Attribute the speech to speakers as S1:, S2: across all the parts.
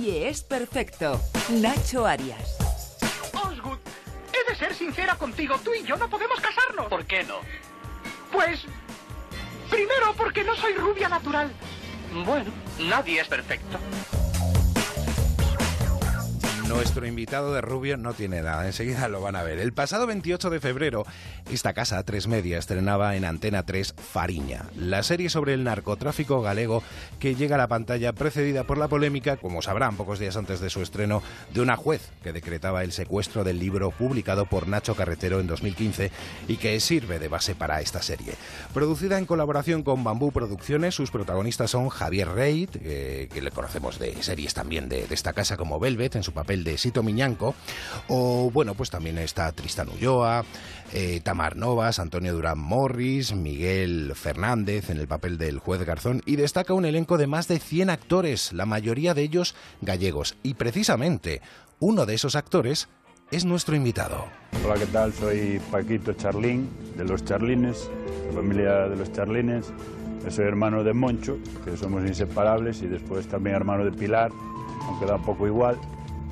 S1: Nadie es perfecto. Nacho Arias.
S2: Osgood, he de ser sincera contigo. Tú y yo no podemos casarnos.
S3: ¿Por qué no?
S2: Pues... Primero porque no soy rubia natural.
S3: Bueno, nadie es perfecto.
S4: Nuestro invitado de Rubio no tiene nada, enseguida lo van a ver. El pasado 28 de febrero, esta casa, Tres Media, estrenaba en Antena 3 Fariña, la serie sobre el narcotráfico galego que llega a la pantalla precedida por la polémica, como sabrán pocos días antes de su estreno, de una juez que decretaba el secuestro del libro publicado por Nacho Carretero en 2015 y que sirve de base para esta serie. Producida en colaboración con Bambú Producciones, sus protagonistas son Javier Reid, eh, que le conocemos de series también de, de esta casa como Velvet, en su papel de Sito Miñanco, o bueno, pues también está Tristan Ulloa, eh, Tamar Novas, Antonio Durán Morris, Miguel Fernández en el papel del juez Garzón, y destaca un elenco de más de 100 actores, la mayoría de ellos gallegos, y precisamente uno de esos actores es nuestro invitado.
S5: Hola, ¿qué tal? Soy Paquito Charlín, de los Charlines, la familia de los Charlines. Soy hermano de Moncho, que somos inseparables, y después también hermano de Pilar, aunque da un poco igual.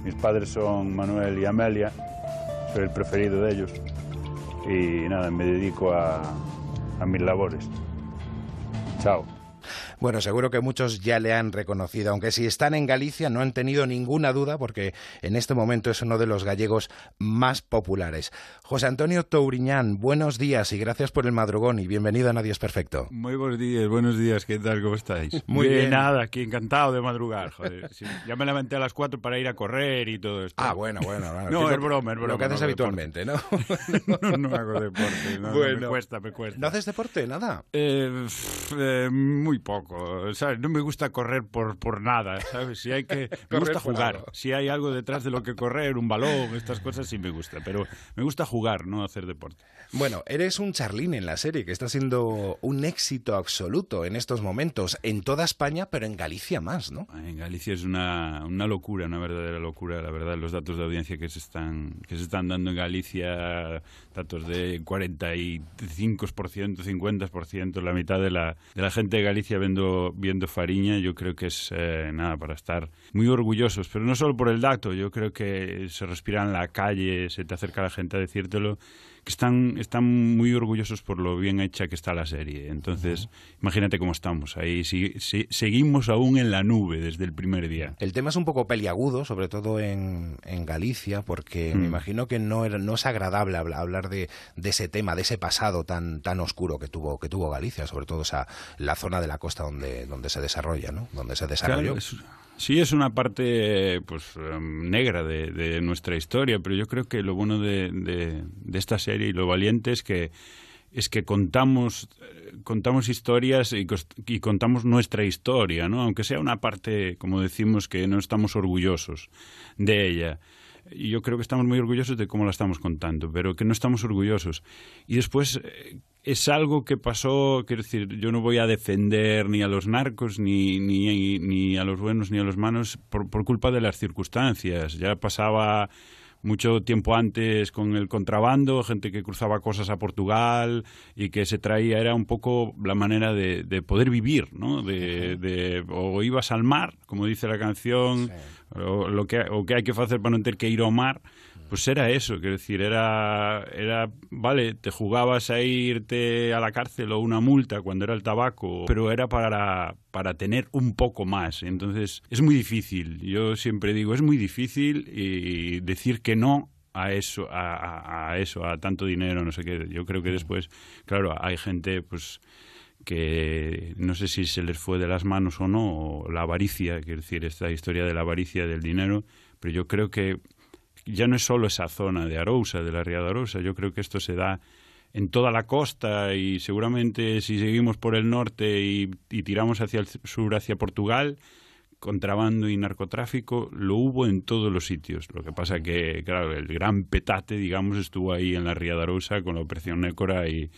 S5: Mis padres son Manuel y Amelia, soy el preferido de ellos. Y nada, me dedico a, a mis labores. Chao.
S4: Bueno, seguro que muchos ya le han reconocido, aunque si están en Galicia no han tenido ninguna duda porque en este momento es uno de los gallegos más populares. José Antonio Touriñán, buenos días y gracias por el madrugón y bienvenido a Nadie es Perfecto.
S6: Muy buenos días, buenos días, ¿qué tal? ¿Cómo estáis?
S4: Muy bien.
S6: nada, aquí encantado de madrugar, joder. sí. Ya me levanté a las 4 para ir a correr y todo esto.
S4: Ah, bueno, bueno. bueno.
S6: No,
S4: ¿Qué
S6: es broma, es broma.
S4: Lo que haces
S6: no
S4: habitualmente, ¿no?
S6: no, no hago deporte, no,
S4: Bueno.
S6: me cuesta, me cuesta.
S4: ¿No haces deporte? Nada.
S6: Eh, pff, eh, muy poco, ¿sabes? No me gusta correr por, por nada, ¿sabes? Si hay que... Me gusta jugar. Si hay algo detrás de lo que correr, un balón, estas cosas sí me gusta. Pero me gusta jugar, no hacer deporte.
S4: Bueno, eres un charlín en la serie que está siendo un éxito absoluto en estos momentos en toda España, pero en Galicia más, ¿no?
S6: En Galicia es una, una locura, una verdadera locura, la verdad, los datos de audiencia que se están, que se están dando en Galicia, datos de 45%, 50%, la mitad de la, de la gente de Galicia viendo, viendo Fariña, yo creo que es eh, nada para estar muy orgullosos, pero no solo por el dato, yo creo que se respira en la calle, se te acerca la gente a decírtelo, están, están muy orgullosos por lo bien hecha que está la serie. Entonces, imagínate cómo estamos. Ahí si- si- seguimos aún en la nube desde el primer día.
S4: El tema es un poco peliagudo, sobre todo en, en Galicia, porque me
S6: Mm.
S4: imagino que no, era- no es agradable habla- hablar de, de ese tema, de ese pasado tan, tan oscuro que tuvo, que tuvo Galicia, sobre todo esa, la zona de la costa donde, donde se desarrolla, ¿no? Donde se desarrolló.
S6: Claro, es- sí, es una parte pues em, negra de, nuestra historia, pero yo creo que lo bueno de, esta serie y lo valiente es que es que contamos eh, contamos historias y, y contamos nuestra historia, ¿no? Aunque sea una parte, como decimos, que no estamos orgullosos de ella. Y yo creo que estamos muy orgullosos de cómo la estamos contando, pero que no estamos orgullosos. Y después eh, es algo que pasó, quiero decir, yo no voy a defender ni a los narcos, ni, ni, ni a los buenos, ni a los malos, por, por culpa de las circunstancias. Ya pasaba mucho tiempo antes con el contrabando, gente que cruzaba cosas a Portugal y que se traía, era un poco la manera de, de poder vivir, ¿no? De, de- o ibas al mar, como dice la canción, o, lo que, o que hay que hacer para no tener que ir ao mar, pues era eso, quiero decir, era, era, vale, te jugabas a irte a la cárcel o una multa cuando era el tabaco, pero era para, para tener un poco más. Entonces, es muy difícil, yo siempre digo, es muy difícil y decir que no a eso, a, a- eso, a tanto dinero, no sé qué. Yo creo que después, claro, hay gente, pues que no sé si se les fue de las manos o no, o la avaricia, quiero decir, esta historia de la avaricia del dinero, pero yo creo que ya no es solo esa zona de Arousa, de la ría de Arousa, yo creo que esto se da en toda la costa y seguramente si seguimos por el norte y, y tiramos hacia el sur, hacia Portugal, contrabando y narcotráfico lo hubo en todos los sitios. Lo que pasa que, claro, el gran petate, digamos, estuvo ahí en la Ría de Arousa con la Operación Nécora y,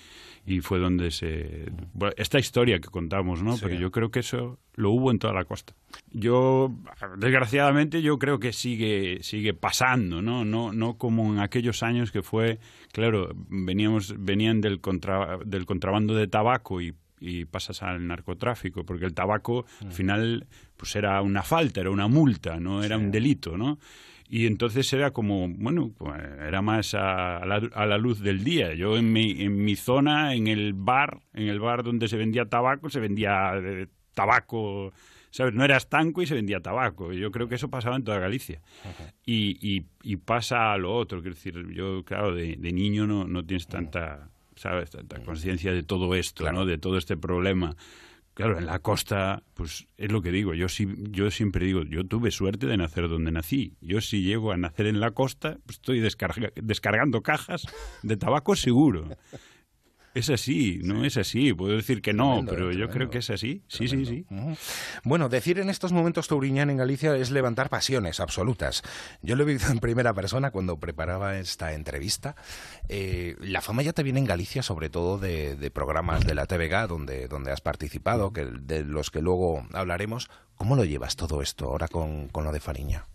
S6: y fue donde se... bueno, esta historia que contamos, ¿no?
S4: Sí.
S6: Pero yo creo que eso lo hubo en toda la costa. Yo, desgraciadamente, yo creo que sigue, sigue pasando, ¿no? No, no como en aquellos años que fue, claro, veníamos, venían del, contra, del contrabando de tabaco y y pasas al narcotráfico, porque el tabaco al final pues era una falta, era una multa, no era un delito, ¿no? Y entonces era como, bueno, pues, era más a, la, a, la, luz del día. Yo en mi, en mi zona, en el bar, en el bar donde se vendía tabaco, se vendía eh, tabaco, ¿sabes? No era estanco y se vendía tabaco. Yo creo que eso pasaba en toda Galicia. Y, y, y, pasa a lo otro, quiero decir, yo, claro, de, de niño no, no tienes tanta, ¿sabes? Tanta conciencia de todo esto, claro. ¿no? De todo este problema. Claro, en la costa, pues es lo que digo. Yo sí, yo siempre digo, yo tuve suerte de nacer donde nací. Yo si llego a nacer en la costa, pues estoy descarga, descargando cajas de tabaco seguro. Es así, no es así. Puedo decir que no, tremendo, pero tremendo. yo creo que es así. Sí, tremendo. sí, sí.
S4: Uh -huh. Bueno, decir en estos momentos Touriñán en Galicia es levantar pasiones absolutas. Yo lo he vivido en primera persona cuando preparaba esta entrevista. Eh, la fama ya te viene en Galicia, sobre todo de, de programas de la TVG donde, donde has participado, que, de los que luego hablaremos. ¿Cómo lo llevas todo esto ahora con, con lo de Fariña?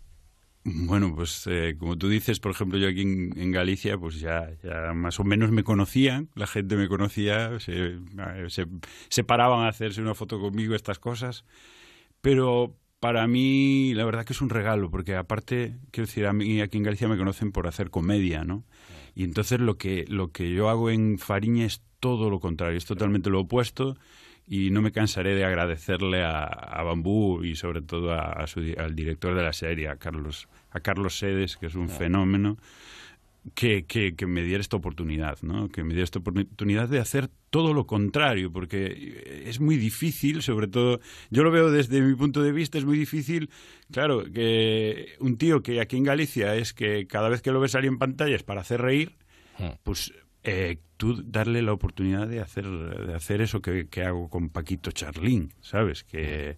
S6: Bueno, pues eh, como tú dices, por ejemplo, yo aquí en, Galicia, pues ya, ya más o menos me conocían, la gente me conocía, se, se, se, paraban a hacerse una foto conmigo, estas cosas, pero para mí la verdad que es un regalo, porque aparte, quiero decir, a mí aquí en Galicia me conocen por hacer comedia, ¿no? Y entonces lo que, lo que yo hago en Fariña es todo lo contrario, es totalmente lo opuesto y no me cansaré de agradecerle a, a Bambú y sobre todo a, a su, al director de la serie, a Carlos, a Carlos Sedes, que es un fenómeno, que, que, que, me diera esta oportunidad, ¿no? que me diera esta oportunidad de hacer todo lo contrario, porque es muy difícil, sobre todo, yo lo veo desde mi punto de vista, es muy difícil, claro, que un tío que aquí en Galicia es que cada vez que lo ves salir en pantalla es para hacer reír, pues eh, tú darle la oportunidad de hacer, de hacer eso que, que hago con Paquito Charlín, ¿sabes? Que,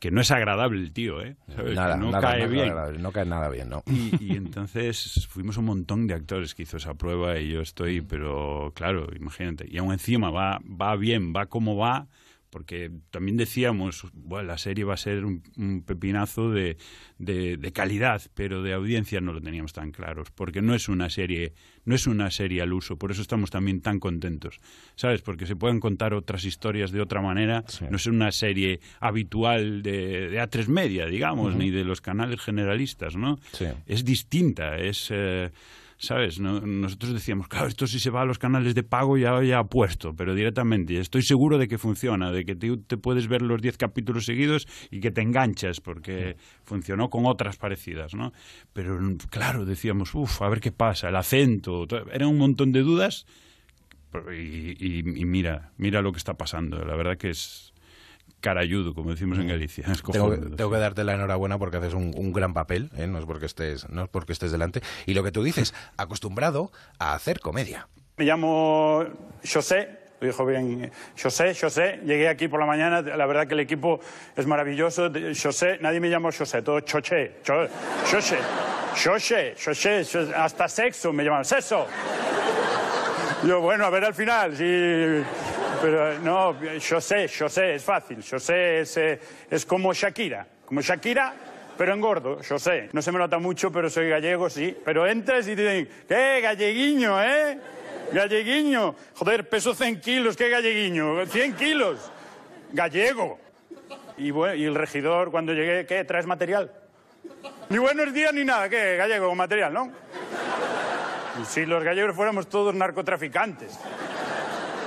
S6: que no es agradable el tío, ¿eh? ¿Sabes?
S4: Nada,
S6: no
S4: nada,
S6: cae
S4: nada
S6: bien.
S4: no cae nada bien, ¿no?
S6: Y, y, entonces fuimos un montón de actores que hizo esa prueba y yo estoy, pero claro, imagínate. Y aún encima va, va bien, va como va, porque también decíamos, bueno, la serie va a ser un, un pepinazo de, de, de, calidad, pero de audiencia no lo teníamos tan claros, porque no es una serie, no es una serie al uso, por eso estamos también tan contentos, ¿sabes? Porque se pueden contar otras historias de otra manera, sí. no es una serie habitual de, de A3 Media, digamos, uh -huh. ni de los canales generalistas, ¿no?
S4: Sí.
S6: Es distinta, es... Eh, ¿sabes? No, nosotros decíamos, claro, esto si se va a los canales de pago ya, ya puesto, pero directamente. Estoy seguro de que funciona, de que te, te puedes ver los 10 capítulos seguidos y que te enganchas, porque sí. funcionó con otras parecidas, ¿no? Pero claro, decíamos, uff, a ver qué pasa, el acento, era un montón de dudas. Y, y, y mira, mira lo que está pasando. La verdad que es, carayudo, como decimos en mm. Galicia. Es
S4: tengo, tengo, que darte la enhorabuena porque haces un, un gran papel, ¿eh? no, es porque estés, no es porque estés delante. Y lo que tú dices, acostumbrado a hacer comedia.
S5: Me llamo José, lo dijo bien José, José. Llegué aquí por la mañana, la verdad que el equipo es maravilloso. José, nadie me llama José, todo Choché, José, José, José, hasta sexo me llaman, sexo. Yo, bueno, a ver al final, si... Pero no, yo sé, yo sé, es fácil. Yo sé, es, eh, es como Shakira. Como Shakira, pero engordo, yo sé. No se me nota mucho, pero soy gallego, sí. Pero entras y te dicen, ¿qué? Galleguiño, ¿eh? Galleguiño. Joder, peso 100 kilos, ¿qué galleguiño? 100 kilos. Gallego. Y, bueno, y el regidor, cuando llegué, ¿qué? ¿Traes material? Ni buenos días ni nada, ¿qué? Gallego, material, ¿no? Y si los gallegos fuéramos todos narcotraficantes.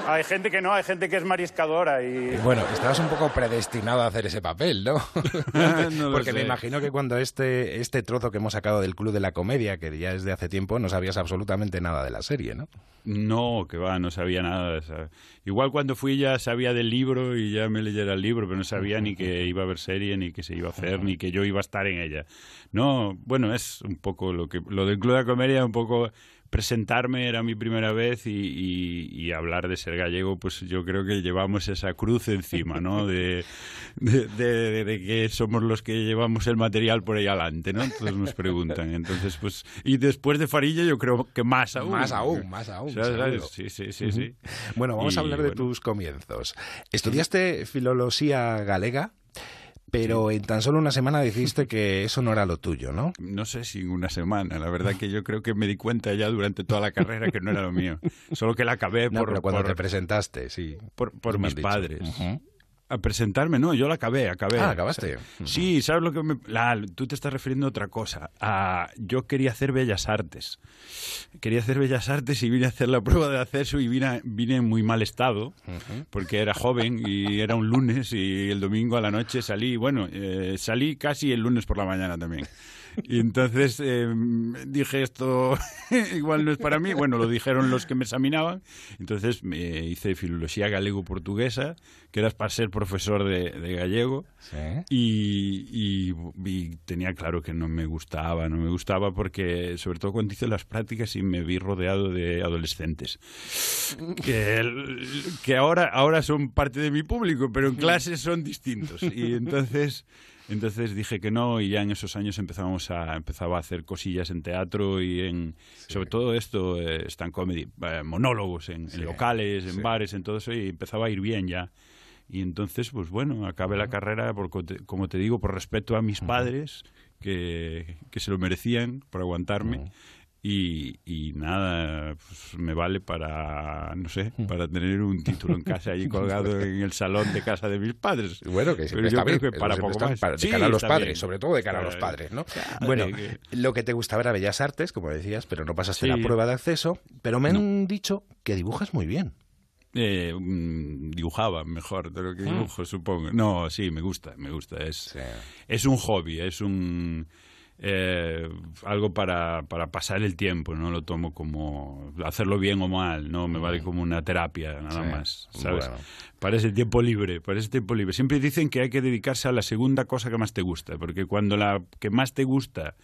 S5: Hay gente que no, hay gente que es mariscadora y...
S4: Bueno, estabas un poco predestinado a hacer ese papel, ¿no? no Porque me imagino que cuando este, este trozo que hemos sacado del Club de la Comedia, que ya es de hace tiempo, no sabías absolutamente nada de la serie, ¿no?
S6: No, que va, no sabía nada. O sea, igual cuando fui ya sabía del libro y ya me leyera el libro, pero no sabía ni que iba a haber serie, ni que se iba a hacer, ni que yo iba a estar en ella. No, bueno, es un poco lo que... Lo del Club de la Comedia, un poco presentarme era mi primera vez y, y, y, hablar de ser gallego, pues yo creo que llevamos esa cruz encima, ¿no? De, de, de, de, que somos los que llevamos el material por ahí adelante, ¿no? Todos nos preguntan. Entonces, pues, y después de Farilla yo creo que más aún.
S4: Más aún, más aún.
S6: ¿Sabes? Sí, sí, sí, sí.
S4: Bueno, vamos y, a hablar de bueno. tus comienzos. ¿Estudiaste filología galega? Pero en tan solo una semana dijiste que eso no era lo tuyo, ¿no?
S6: No sé si una semana, la verdad que yo creo que me di cuenta ya durante toda la carrera que no era lo mío, solo que la acabé
S4: No,
S6: por,
S4: pero cuando
S6: por-
S4: te presentaste, sí.
S6: por, mis padres. A presentarme, no, yo la acabé, acabé.
S4: Ah, acabaste.
S6: Sí, ¿sabes lo que me... la- tú te estás refiriendo a otra cosa. A- yo quería hacer Bellas Artes. Quería hacer Bellas Artes y vine a hacer la prueba de acceso y vine, vine en muy mal estado porque era joven y era un lunes y el domingo a la noche salí, bueno, eh, salí casi el lunes por la mañana también. Y entonces eh, dije esto igual no es para mí. Bueno, lo dijeron los que me examinaban. Entonces me hice filología galego-portuguesa, que era para ser profesor de, de gallego.
S4: Sí.
S6: Y, y- y tenía claro que no me gustaba, no me gustaba porque, sobre todo cuando hice las prácticas y me vi rodeado de adolescentes, que, el- que ahora, ahora son parte de mi público, pero en clases son distintos. Y entonces, entonces dije que no y ya en esos años empezamos a, empezaba a hacer cosillas en teatro y en, sobre todo esto, eh, stand comedy, eh, monólogos en, en locales, en
S4: sí.
S6: bares, en todo eso y empezaba a ir bien ya. Y entonces, pues bueno, acabé la carrera, por, como te digo, por respeto a mis padres, que, que se lo merecían por aguantarme. Y, y nada, pues me vale para, no sé, para tener un título en casa allí colgado en el salón de casa de mis padres.
S4: Bueno, que
S6: Pero yo
S4: está
S6: creo
S4: bien.
S6: que para poco
S4: está
S6: más.
S4: para- de
S6: Sí,
S4: cara a los padres,
S6: bien.
S4: sobre todo de cara a los padres, ¿no?
S6: Claro,
S4: Bueno,
S6: que-
S4: lo que te gustaba era Bellas Artes, como decías, pero no pasaste
S6: Sí.
S4: la prueba de acceso. Pero me han dicho que dibujas muy bien.
S6: Eh, mm, dibujaba mejor de lo que dibujo, supongo. No, sí, me gusta, me gusta. Es, es un hobby, es un eh, algo para, para pasar el tiempo, no lo tomo como hacerlo bien o mal, no me vale como una terapia nada
S4: Sí,
S6: más, ¿sabes?
S4: bueno.
S6: Para ese tiempo libre, para ese tiempo libre. Siempre dicen que hay que dedicarse a la segunda cosa que más te gusta, porque cuando la que más te gusta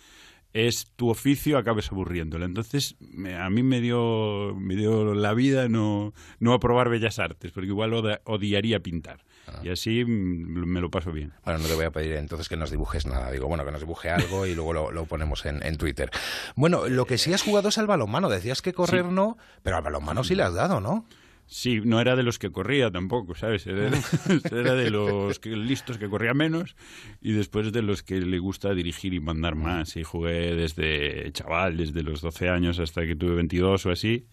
S6: es tu oficio, acabes aburriéndola. Entonces, me- a mí me dio, me dio la vida no, no aprobar Bellas Artes, porque igual odiaría pintar.
S4: Ah.
S6: Y así mm, me lo paso bien.
S4: Bueno, no te voy a pedir entonces que nos dibujes nada. Digo, bueno, que nos dibuje algo y luego lo, lo ponemos en, en Twitter. Bueno, lo que sí has jugado es al balonmano. Decías que correr
S6: Sí.
S4: no, pero al balonmano sí le has dado, ¿no?
S6: Sí, no era de los que corría tampoco, ¿sabes? Era, era de los que, listos que corría menos y después de los que le gusta dirigir y mandar más. Y jugué desde chaval, desde los 12 años hasta que tuve 22 o así.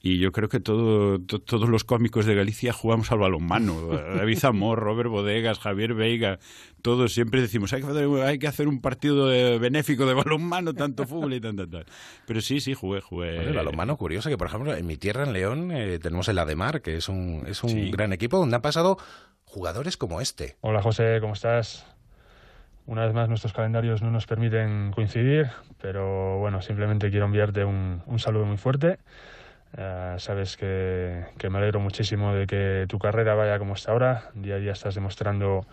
S6: Y yo creo que todo, to- todos los cómicos de Galicia jugamos al balonmano. David Zamor, Robert Bodegas, Javier Veiga, todos siempre decimos hay que hacer, hay que hacer un partido de- benéfico de balonmano, tanto fútbol y tanto tal. Pero sí, sí, jugué, jugué.
S4: Bueno, el balonmano, curioso que, por ejemplo, en mi tierra, en León, eh, tenemos el Ademar, que es un, es un
S6: Sí.
S4: gran equipo donde han pasado jugadores como este.
S7: Hola José, ¿cómo estás? Una vez más nuestros calendarios no nos permiten coincidir, pero bueno, simplemente quiero enviarte un, un saludo muy fuerte. Eh, sabes que, que me alegro muchísimo de que tu carrera vaya como está ahora. Día a día estás demostrando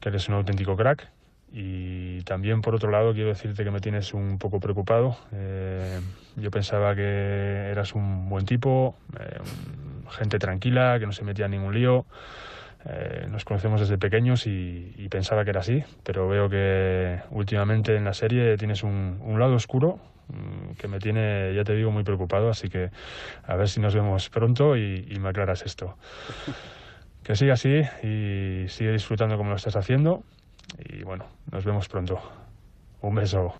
S7: que eres un auténtico crack. Y también, por otro lado, quiero decirte que me tienes un poco preocupado. Eh, yo pensaba que eras un buen tipo, eh, gente tranquila, que no se metía en ningún lío. Eh, nos conocemos desde pequeños y, y pensaba que era así, pero veo que últimamente en la serie tienes un, un lado oscuro que me tiene, ya te digo, muy preocupado, así que a ver si nos vemos pronto y, y me aclaras esto. Que siga así y sigue disfrutando como lo estás haciendo y bueno, nos vemos pronto. Un beso.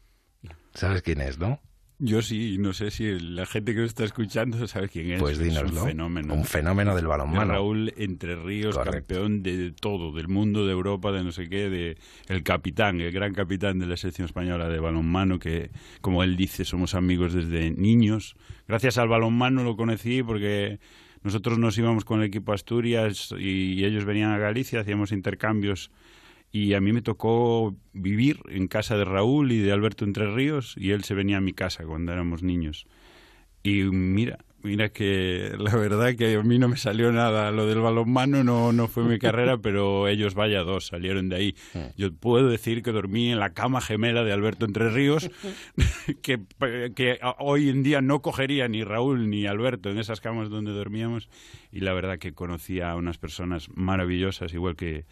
S4: ¿Sabes quién es, no?
S6: Yo sí, no sé si la gente que nos está escuchando sabe quién es.
S4: Pues
S6: Es
S4: dínoslo.
S6: un fenómeno.
S4: Un fenómeno del
S6: De
S4: balonmano.
S6: Raúl Entre Ríos,
S4: Correcto.
S6: campeón de todo, del mundo, de Europa, de no sé qué, de el capitán, el gran capitán de la selección española de balonmano, que como él dice, somos amigos desde niños. Gracias al balonmano lo conocí porque nosotros nos íbamos con el equipo Asturias y ellos venían a Galicia, hacíamos intercambios y a mí me tocó vivir en casa de Raúl y de Alberto Entre Ríos y él se venía a mi casa cuando éramos niños. Y mira, mira que la verdad que a mí no me salió nada. Lo del balonmano no, no fue mi carrera, pero ellos, vaya dos, salieron de ahí. Yo puedo decir que dormí en la cama gemela de Alberto Entre Ríos, que, que hoy en día no cogería ni Raúl ni Alberto en esas camas donde dormíamos. Y la verdad que conocí a unas personas maravillosas, igual que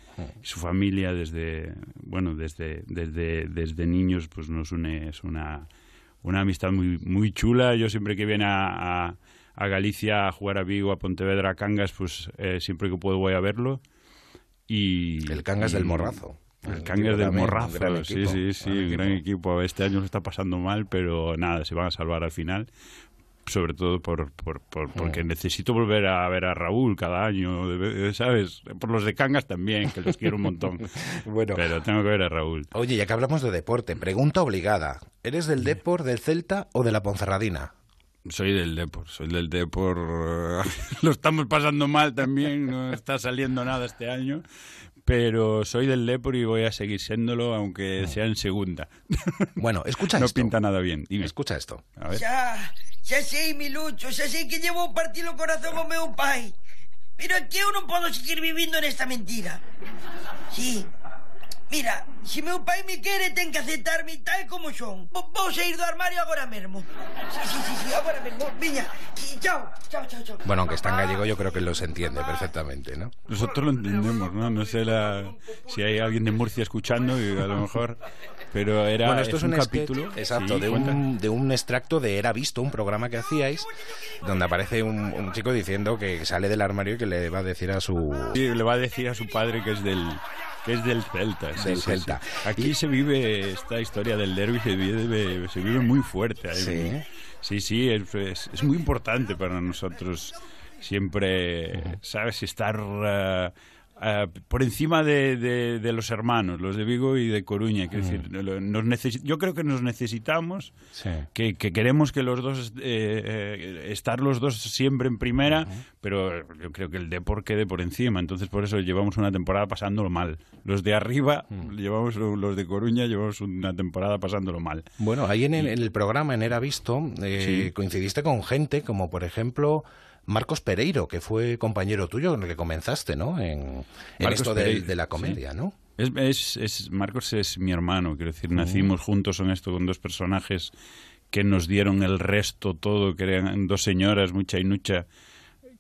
S6: su familia desde, bueno, desde, desde, desde niños, pues nos une, es una una amistad muy, muy chula. Yo siempre que viene a, a, a Galicia a jugar a Vigo, a Pontevedra, a Cangas, pues eh, siempre que puedo voy a verlo. Y,
S4: El Cangas
S6: y-
S4: del Morrazo.
S6: El
S4: equipo
S6: del Morrazo, sí, sí, sí,
S4: gran
S6: un gran
S4: equipo.
S6: equipo. Este año lo está pasando mal, pero nada, se van a salvar al final. Sobre todo por, por, por- porque
S4: Mm.
S6: necesito volver a ver a Raúl cada año, ¿sabes? Por los de Cangas también, que los quiero un montón.
S4: Bueno.
S6: Pero tengo que ver a Raúl.
S4: Oye, ya que hablamos de deporte, pregunta obligada. ¿Eres del Depor, del Celta o de la Ponferradina?
S6: Soy del Depor, soy del Depor. Lo estamos pasando mal también, no está saliendo nada este año. Pero soy del Depor y voy a seguir siéndolo, aunque sea en segunda.
S4: Bueno, escucha
S6: No
S4: esto.
S6: pinta nada bien. Dime.
S4: Escucha esto.
S6: A ver.
S8: Xa, xa sei, mi Lucho, xa sei que llevo a partir o corazón ao meu pai. Pero é que eu non podo seguir vivindo nesta mentira. Sí. Mira, se meu pai me quere, ten que aceptarme tal como son. Vou, vou sair do armario agora mesmo. Sí, sí, sí, sí, agora mesmo. Viña, chao, chao, chao, chao.
S4: Bueno, aunque está en gallego, yo creo que los entiende perfectamente, ¿no?
S6: Nosotros lo entendemos, ¿no? No sé la, si hay alguien de Murcia escuchando y a lo mejor... Pero era
S4: bueno, esto es, un, sketch,
S6: capítulo...
S4: exacto,
S6: Sí,
S4: de, un, de un extracto de Era Visto, un programa que hacíais, donde aparece un, un chico diciendo que sale del armario y que le va a decir a su...
S6: Sí, le va a decir a su padre que es del que es del Celta. sí,
S4: Del
S6: sí,
S4: Celta.
S6: sí. Aquí se vive esta historia del derby, se vive, se vive muy fuerte. ahí.
S4: Sí.
S6: sí, sí, es, es- es muy importante para nosotros siempre, ¿sabes? Estar eh, eh, por encima de, de- de los hermanos, los de Vigo y de Coruña. Quiero decir, nos necesi- yo creo que nos necesitamos
S4: Sí.
S6: que, que queremos que los dos eh, eh, estar los dos siempre en primera, pero yo creo que el Depor quede por encima, entonces por eso llevamos una temporada pasándolo mal. Los de arriba, llevamos los de Coruña, llevamos una temporada pasándolo mal.
S4: Bueno, ahí en el, en el programa, en Era Visto, eh,
S6: Sí.
S4: coincidiste con gente como, por ejemplo, Marcos Pereiro, que fue compañero tuyo con el que comenzaste, ¿no? En, en esto de la
S6: sí.
S4: comedia, ¿no?
S6: Es, es, es- Marcos es mi hermano, quiero decir, nacimos juntos en esto con dos personajes que nos dieron el resto todo, que eran dos señoras, mucha y nucha,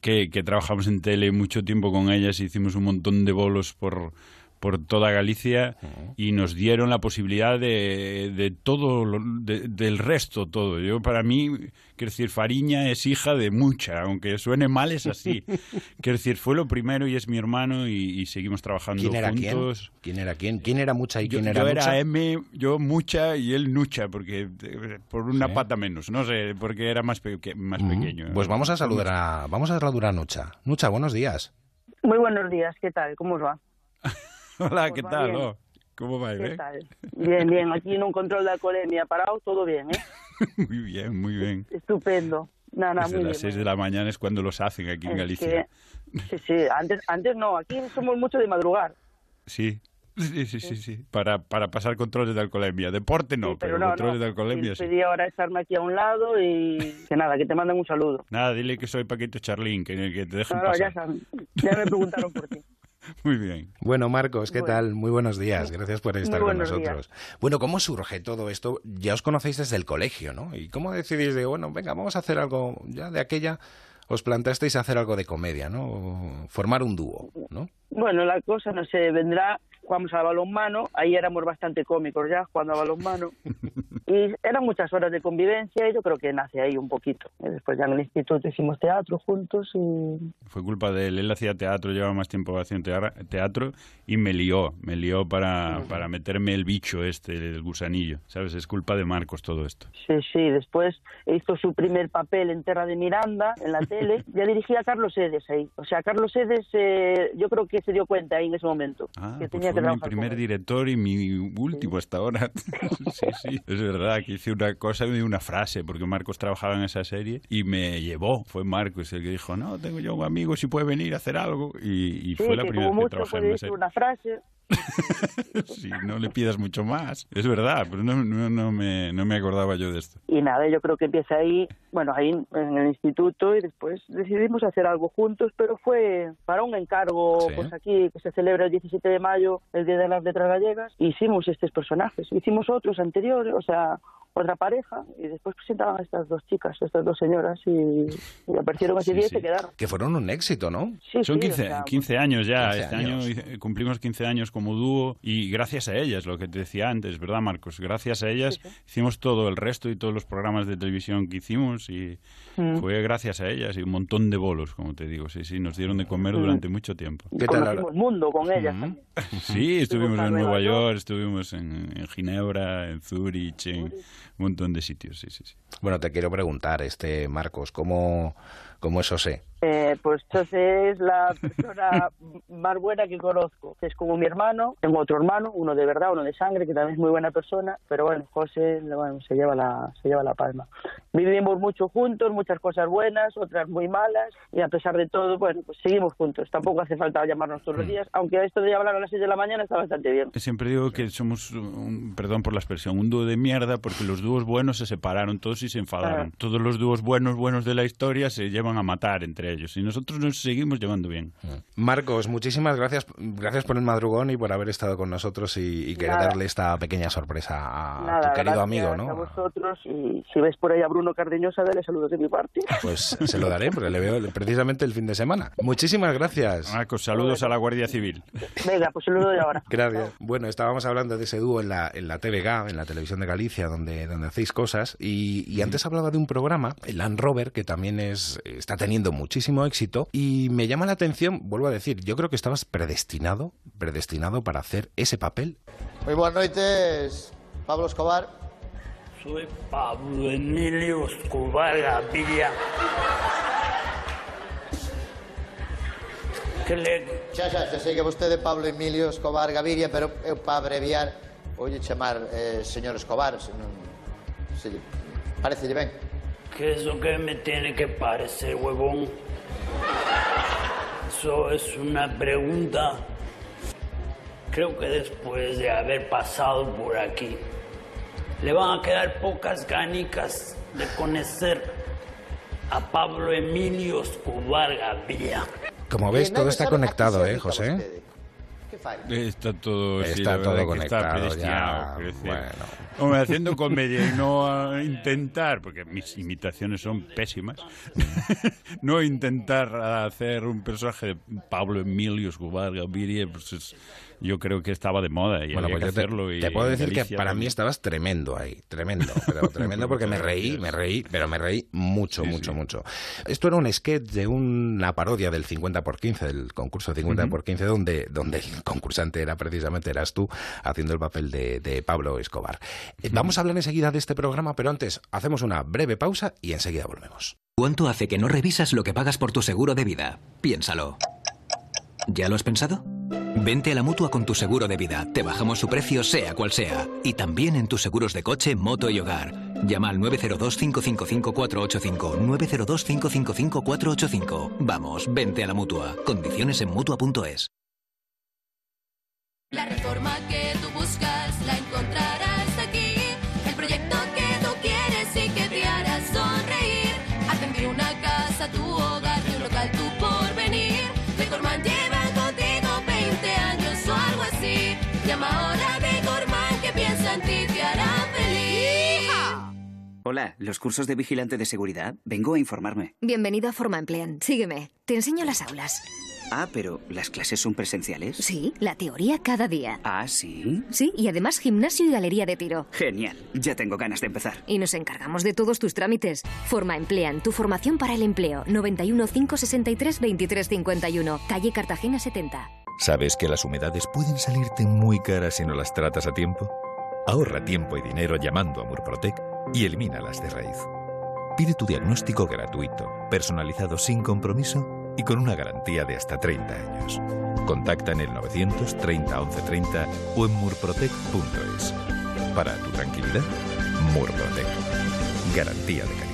S6: que, que trabajamos en tele mucho tiempo con ellas, hicimos un montón de bolos por, por toda Galicia y nos dieron la posibilidad de, de todo, lo- de- del resto todo. Yo para mí, quiero decir, Fariña es hija de mucha, aunque suene mal es así. quiero decir, fue lo primero y es mi hermano y, y seguimos trabajando
S4: ¿Quién era quién?
S6: juntos.
S4: ¿Quién era quién? ¿Quién era mucha y
S6: Yo,
S4: quién era
S6: yo
S4: mucha?
S6: era M, yo mucha y él nucha, porque eh, por una
S4: Sí.
S6: pata menos, no sé, porque era más, peque- más
S4: Ujú.
S6: pequeño.
S4: Pues vamos a saludar a vamos a saludar a Nucha. Nucha, buenos días.
S9: Muy buenos días, ¿qué tal? ¿Cómo os va?
S6: Hola,
S9: Pues
S6: ¿qué tal?
S9: bien.
S6: oh? ¿Cómo va,
S9: ¿Qué
S6: eh?
S9: tal? Bien, bien, aquí en un control de alcoholemia parado, todo bien, ¿eh?
S6: Muy bien, muy bien.
S9: Estupendo. Nada,
S6: Desde
S9: muy
S6: las
S9: bien.
S6: 6 de la mañana es cuando los hacen aquí en
S9: Es
S6: Galicia.
S9: que- sí, sí, antes, antes no, aquí somos mucho de madrugar.
S6: Sí. Sí, sí, sí, sí. Para, para pasar controles de alcoholemia. Deporte no,
S9: Sí,
S6: pero,
S9: no,
S6: controles
S9: no.
S6: de alcoholemia sí.
S9: Pedí ahora estarme aquí a un lado y que nada, que te mandan un saludo.
S6: Nada, dile que soy Paquito Charlín, que, que te dejen
S9: No, ya
S6: pasar.
S9: saben, ya me preguntaron por ti.
S6: Muy bien.
S4: Bueno, Marcos, ¿qué
S9: Bueno.
S4: tal? Muy buenos días. Gracias por estar con nosotros. Bueno, ¿cómo surge todo esto? Ya os conocéis desde el colegio, ¿no? ¿Y cómo decidís de, bueno, venga, vamos a hacer algo ya de aquella os planteasteis hacer algo de comedia, ¿no? Formar un dúo, ¿no?
S9: Bueno, la cosa, no sé, vendrá, jugamos a balonmano, ahí éramos bastante cómicos ya, jugando a balonmano, y eran muchas horas de convivencia y yo creo que nace ahí un poquito. Y después ya en el instituto hicimos teatro juntos y
S6: Fue culpa de él. Él hacía teatro, llevaba más tiempo haciendo teatro y me lió. Me lió para, para meterme el bicho este, el gusanillo. ¿Sabes? Es culpa de Marcos todo esto.
S9: sí, sí, después hizo su primer papel en Terra de Miranda, en la tele, ya dirigía a Carlos Edes ahí. O sea, Carlos Edes eh, yo creo que se dio cuenta ahí en ese momento.
S6: Ah,
S9: que tenía
S6: fue mi primer director y mi último hasta ahora. sí, sí, es verdad que hice una cosa y una frase, porque Marcos trabajaba en esa serie y me llevó. Fue Marcos el que dijo, no, tengo yo un amigo, si puede venir a hacer algo. Y, y
S9: Sí,
S6: fue la
S9: que
S6: primera vez que trabajé en
S9: decir
S6: serie.
S9: una frase.
S6: Sí, no le pidas mucho más. Es verdad, pero no, no, no me, no me acordaba yo de esto.
S9: Y nada, yo creo que empieza ahí, bueno, ahí en el instituto y después decidimos hacer algo juntos, pero fue para un encargo,
S4: Sí.
S9: pues aquí, que se celebra el 17 de mayo, el Día de las Letras Gallegas, hicimos estos personajes, hicimos otros anteriores, o sea, otra pareja y después presentaban a estas dos chicas, estas dos señoras y, y aparecieron ese
S6: Sí,
S9: día y
S6: sí.
S9: se quedaron.
S4: Que fueron un éxito, ¿no?
S9: Sí,
S6: Son
S9: sí,
S6: 15,
S9: o sea,
S6: 15 años ya.
S4: 15
S6: este
S4: años.
S6: año cumplimos 15 años como dúo y gracias a ellas, lo que te decía antes, ¿verdad, Marcos? Gracias a ellas hicimos todo el resto y todos los programas de televisión que hicimos y
S9: Mm.
S6: fue gracias a ellas y un montón de bolos, como te digo. Sí, sí, nos dieron de comer
S9: Mm.
S6: durante mucho tiempo.
S4: ¿Qué tal ahora?
S9: mundo con ellas.
S4: Mm.
S6: Sí, estuvimos
S9: a
S6: en
S9: Nueva York.
S6: York, estuvimos en, en Ginebra, en Zurich, en un montón de sitios, sí, sí, sí.
S4: Bueno, te quiero preguntar, este Marcos, ¿cómo, cómo es José?
S9: Eh, pues José es la persona más buena que conozco. Es como mi hermano. Tengo otro hermano, uno de verdad, uno de sangre, que también es muy buena persona. Pero bueno, José bueno, se, lleva la, se lleva la palma. Vivimos mucho juntos, muchas cosas buenas, otras muy malas. Y a pesar de todo, bueno, pues seguimos juntos. Tampoco hace falta llamarnos todos los días. Aunque esto de hablar a las 6 de la mañana está bastante bien.
S6: Siempre digo que somos, un- perdón por la expresión, un dúo de mierda porque los dúos buenos se separaron todos y se enfadaron.
S9: Ah.
S6: Todos los dúos buenos, buenos de la historia se llevan a matar entre ellos y nosotros nos seguimos llevando bien.
S4: Marcos, muchísimas gracias, gracias por el madrugón y por haber estado con nosotros y, y querer
S9: Nada.
S4: darle esta pequeña sorpresa a
S9: Nada,
S4: tu querido amigo,
S9: A
S4: ¿no?
S9: vosotros. Y si ves por ahí a Bruno Cardeñosa, dale saludos de mi parte.
S4: Pues se lo daré, porque le veo precisamente el fin de semana. Muchísimas gracias.
S6: Marcos, saludos a la Guardia Civil.
S9: Venga, pues se lo doy ahora.
S4: Gracias. Bueno, estábamos hablando de ese dúo en la, en la TVG, en la televisión de Galicia, donde, donde hacéis cosas. Y, y antes hablaba de un programa, el Land Rover, que también es, está teniendo muchísimo éxito. Y me llama la atención, vuelvo a decir, yo creo que estabas predestinado, predestinado para hacer ese papel.
S10: Muy buenas noches, Pablo Escobar.
S11: Soy Pablo Emilio Escobar Gaviria. Que le...
S10: Xa, xa, xa sei que vostede Pablo Emilio Escobar Gaviria, pero eu para abreviar oulle chamar eh, señor Escobar, se non... Se lle... Parecelle ben?
S11: ¿Qué es lo que me tiene que parecer, huevón? Eso es una pregunta. Creo que después de haber pasado por aquí, le van a quedar pocas ganicas de conocer a Pablo Emilio Escobar Gaviria.
S4: Como ves, todo está conectado, ¿eh, José?
S6: Está todo, sí,
S4: Está todo conectado
S6: está
S4: ya, bueno.
S6: Hombre, haciendo comedia y no a intentar, porque mis imitaciones son pésimas, no intentar hacer un personaje de Pablo Emilio Escobar Gaviria, pues es- yo creo que estaba de moda y
S4: Bueno,
S6: había
S4: pues
S6: que
S4: yo te,
S6: hacerlo. y
S4: te puedo decir que para mí estabas tremendo ahí, tremendo, pero tremendo porque me reí, me reí, pero me reí mucho,
S6: Sí,
S4: mucho,
S6: sí.
S4: mucho. Esto era un sketch de una parodia del 50 por 15, del concurso 50 por 15, donde, donde el concursante era precisamente, eras tú, haciendo el papel de, de Pablo Escobar. Eh, Vamos a hablar enseguida de este programa, pero antes hacemos una breve pausa y enseguida volvemos.
S12: ¿Cuánto hace que no revisas lo que pagas por tu seguro de vida? Piénsalo. ¿Ya lo has pensado? Vente a la mutua con tu seguro de vida. Te bajamos su precio, sea cual sea. Y también en tus seguros de coche, moto y hogar. Llama al 902-555-485. 902-555-485. Vamos, vente a la mutua. Condiciones en mutua.es.
S13: La reforma que tú buscas la encontrarás
S14: Hola, ¿los cursos de vigilante de seguridad? Vengo a informarme.
S15: Bienvenido a Forma Emplean. Sígueme. Te enseño las aulas.
S14: Ah, pero ¿las clases son presenciales?
S15: Sí, la teoría cada día.
S14: Ah, sí.
S15: Sí, y además gimnasio y galería de tiro.
S14: Genial. Ya tengo ganas de empezar.
S15: Y nos encargamos de todos tus trámites. Forma Emplean, tu formación para el empleo. 91 563 23 51, calle Cartagena 70.
S16: ¿Sabes que las humedades pueden salirte muy caras si no las tratas a tiempo? Ahorra tiempo y dinero llamando a Murprotec y elimínalas de raíz. Pide tu diagnóstico gratuito, personalizado sin compromiso y con una garantía de hasta 30 años. Contacta en el 930 1130 o en murprotec.es. Para tu tranquilidad, Murprotec. Garantía de calidad.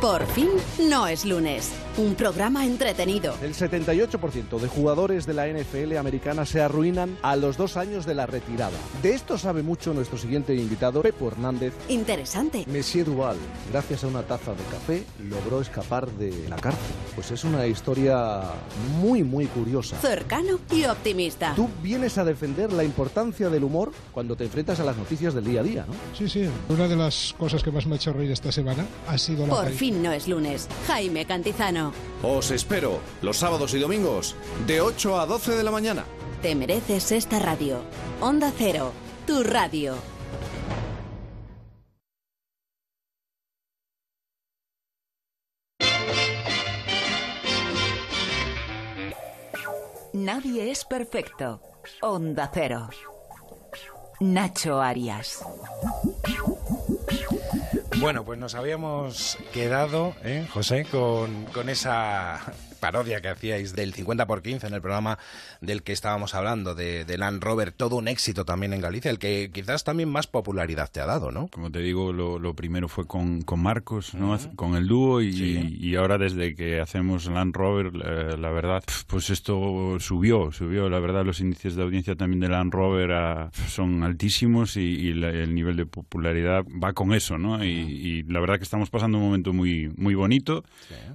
S17: Por fin no es lunes. Un programa entretenido.
S18: El 78% de jugadores de la NFL americana se arruinan a los dos años de la retirada. De esto sabe mucho nuestro siguiente invitado, Pepo Hernández.
S17: Interesante.
S18: Monsieur Duval, gracias a una taza de café, logró escapar de la cárcel. Pues es una historia muy, muy curiosa.
S17: Cercano y optimista.
S18: Tú vienes a defender la importancia del humor cuando te enfrentas a las noticias del día a día, ¿no?
S19: Sí, sí. Una de las cosas que más me ha hecho reír esta semana ha sido la
S17: Por fin no es lunes. Jaime Cantizano.
S20: Os espero los sábados y domingos de 8 a 12 de la mañana.
S17: Te mereces esta radio. Onda Cero. Tu radio.
S1: Nadie es perfecto. Onda Cero. Nacho Arias.
S4: Bueno, pues nos habíamos quedado, ¿eh, José, con, con esa parodia que hacíais del 50 por 15 en el programa del que estábamos hablando, de, de Land Rover, todo un éxito también en Galicia, el que quizás también más popularidad te ha dado, ¿no?
S6: Como te digo, lo, lo primero fue con, con Marcos, ¿no? Con el dúo y, y ahora desde que hacemos Land Rover, eh, la verdad, pues esto subió, subió. La verdad, los índices de audiencia también de Land Rover ah, son altísimos y, y la- el nivel de popularidad va con eso, ¿no? Y, y la verdad que estamos pasando un momento muy, muy bonito.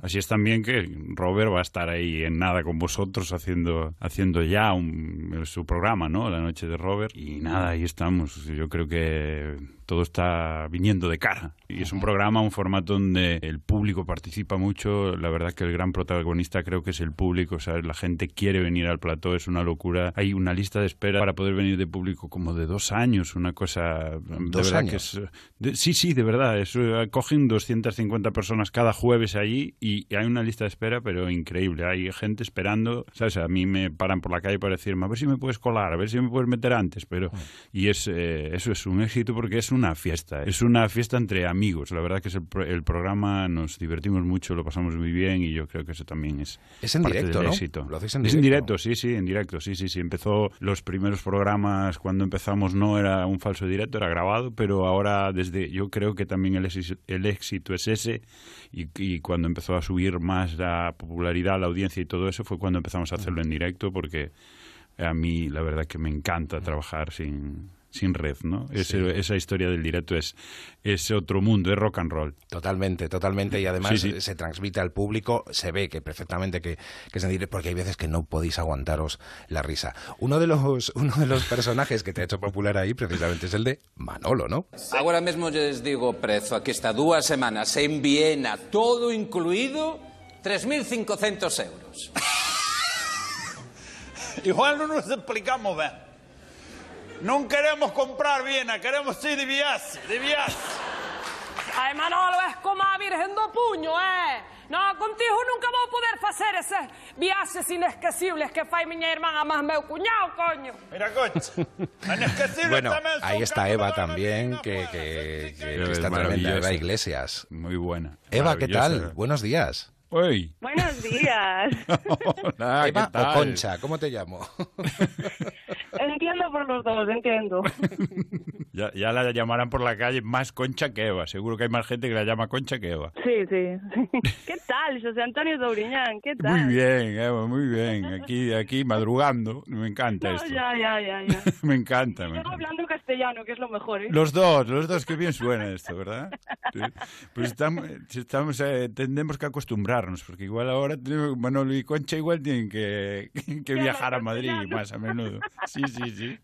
S6: Así es también que Robert va a estar ahí en nada con vosotros haciendo, haciendo ya un- su programa, ¿no? La noche de Robert. Y nada, ahí estamos. Yo creo que todo está viniendo de cara. Y es un programa, un formato donde el público participa mucho. La verdad que el gran protagonista creo que es el público. ¿sabes? La gente quiere venir al plató, es una locura. Hay una lista de espera para poder venir de público como de dos años, una cosa de
S4: ¿Dos
S6: verdad
S4: años?
S6: que es de- sí, sí, de verdad. Es, cogen 250 personas cada jueves allí y hay una lista de espera, pero increíble. Hay gente esperando. ¿Sabes? A mí me paran por la calle para decirme, a ver si me puedes colar, a ver si me puedes meter antes. Pero, y es, eh, eso es un éxito porque es una fiesta. Es una fiesta entre amigos. La verdad que es el, el programa, nos divertimos mucho, lo pasamos muy bien y yo creo que eso también es.
S4: Es en
S6: parte
S4: directo,
S6: del
S4: ¿no?
S6: éxito.
S4: Lo hacéis en
S6: es en
S4: directo.
S6: directo, sí, sí, en directo, sí, sí, sí. Empezó los primeros programas cuando empezamos no era un falso directo, era grabado, pero ahora desde yo creo que también el éxito, el éxito es ese y, y cuando empezó a subir más la popularidad, la audiencia y todo eso fue cuando empezamos a hacerlo en directo porque a mí la verdad que me encanta trabajar sin sin red, ¿no? Ese-
S4: Sí.
S6: esa historia del directo es, es otro mundo, es rock and roll.
S4: Totalmente, totalmente. Y además
S6: Sí, sí.
S4: se transmite al público, se ve que perfectamente que, que es en directo, porque hay veces que no podéis aguantaros la risa. Uno de los, uno de los personajes que te ha hecho popular ahí precisamente es el de Manolo, ¿no?
S21: Agora mesmo lles digo o prezo. Aquí está, dúas semanas en Viena, todo incluído, 3.500 euros.
S22: Igual non nos explicamos ben. Non queremos comprar Viena, queremos ir de viaxe, de viaxe.
S23: Ai, Manolo, es como a Virgen do Puño, eh? No, contigo nunca vou poder facer eses viaxes inesquecibles que fai miña irmán a máis meu cuñado, coño.
S22: Mira, coche.
S4: Bueno, ahí está Eva también, que, que- que
S6: Es
S4: está tremenda. Eva Iglesias.
S6: Muy buena.
S4: Eva, ¿qué tal? Buenos días.
S6: Uy.
S24: Buenos días.
S6: Hola,
S4: Eva
S6: ¿qué tal?
S4: o Concha, ¿cómo te llamo?
S24: Entiendo por los dos, entiendo.
S6: Ya, ya la llamarán por la calle más Concha que Eva. Seguro que hay más gente que la llama Concha que Eva.
S24: Sí, sí. ¿Qué tal, José Antonio Dobriñán? ¿Qué tal?
S6: Muy bien, Eva, muy bien. Aquí, aquí madrugando. Me encanta
S24: No,
S6: esto.
S24: ya, ya, ya, ya.
S6: Me encanta. me
S24: Luego
S6: encanta.
S24: hablando castellano, que es lo mejor, ¿eh?
S6: Los dos, los dos, qué bien suena esto, ¿verdad? Sí. Pues estamos, estamos eh, tendremos que porque igual ahora Manolo y Concha igual tienen que, que viajar a Madrid más a menudo. Sí, sí, sí.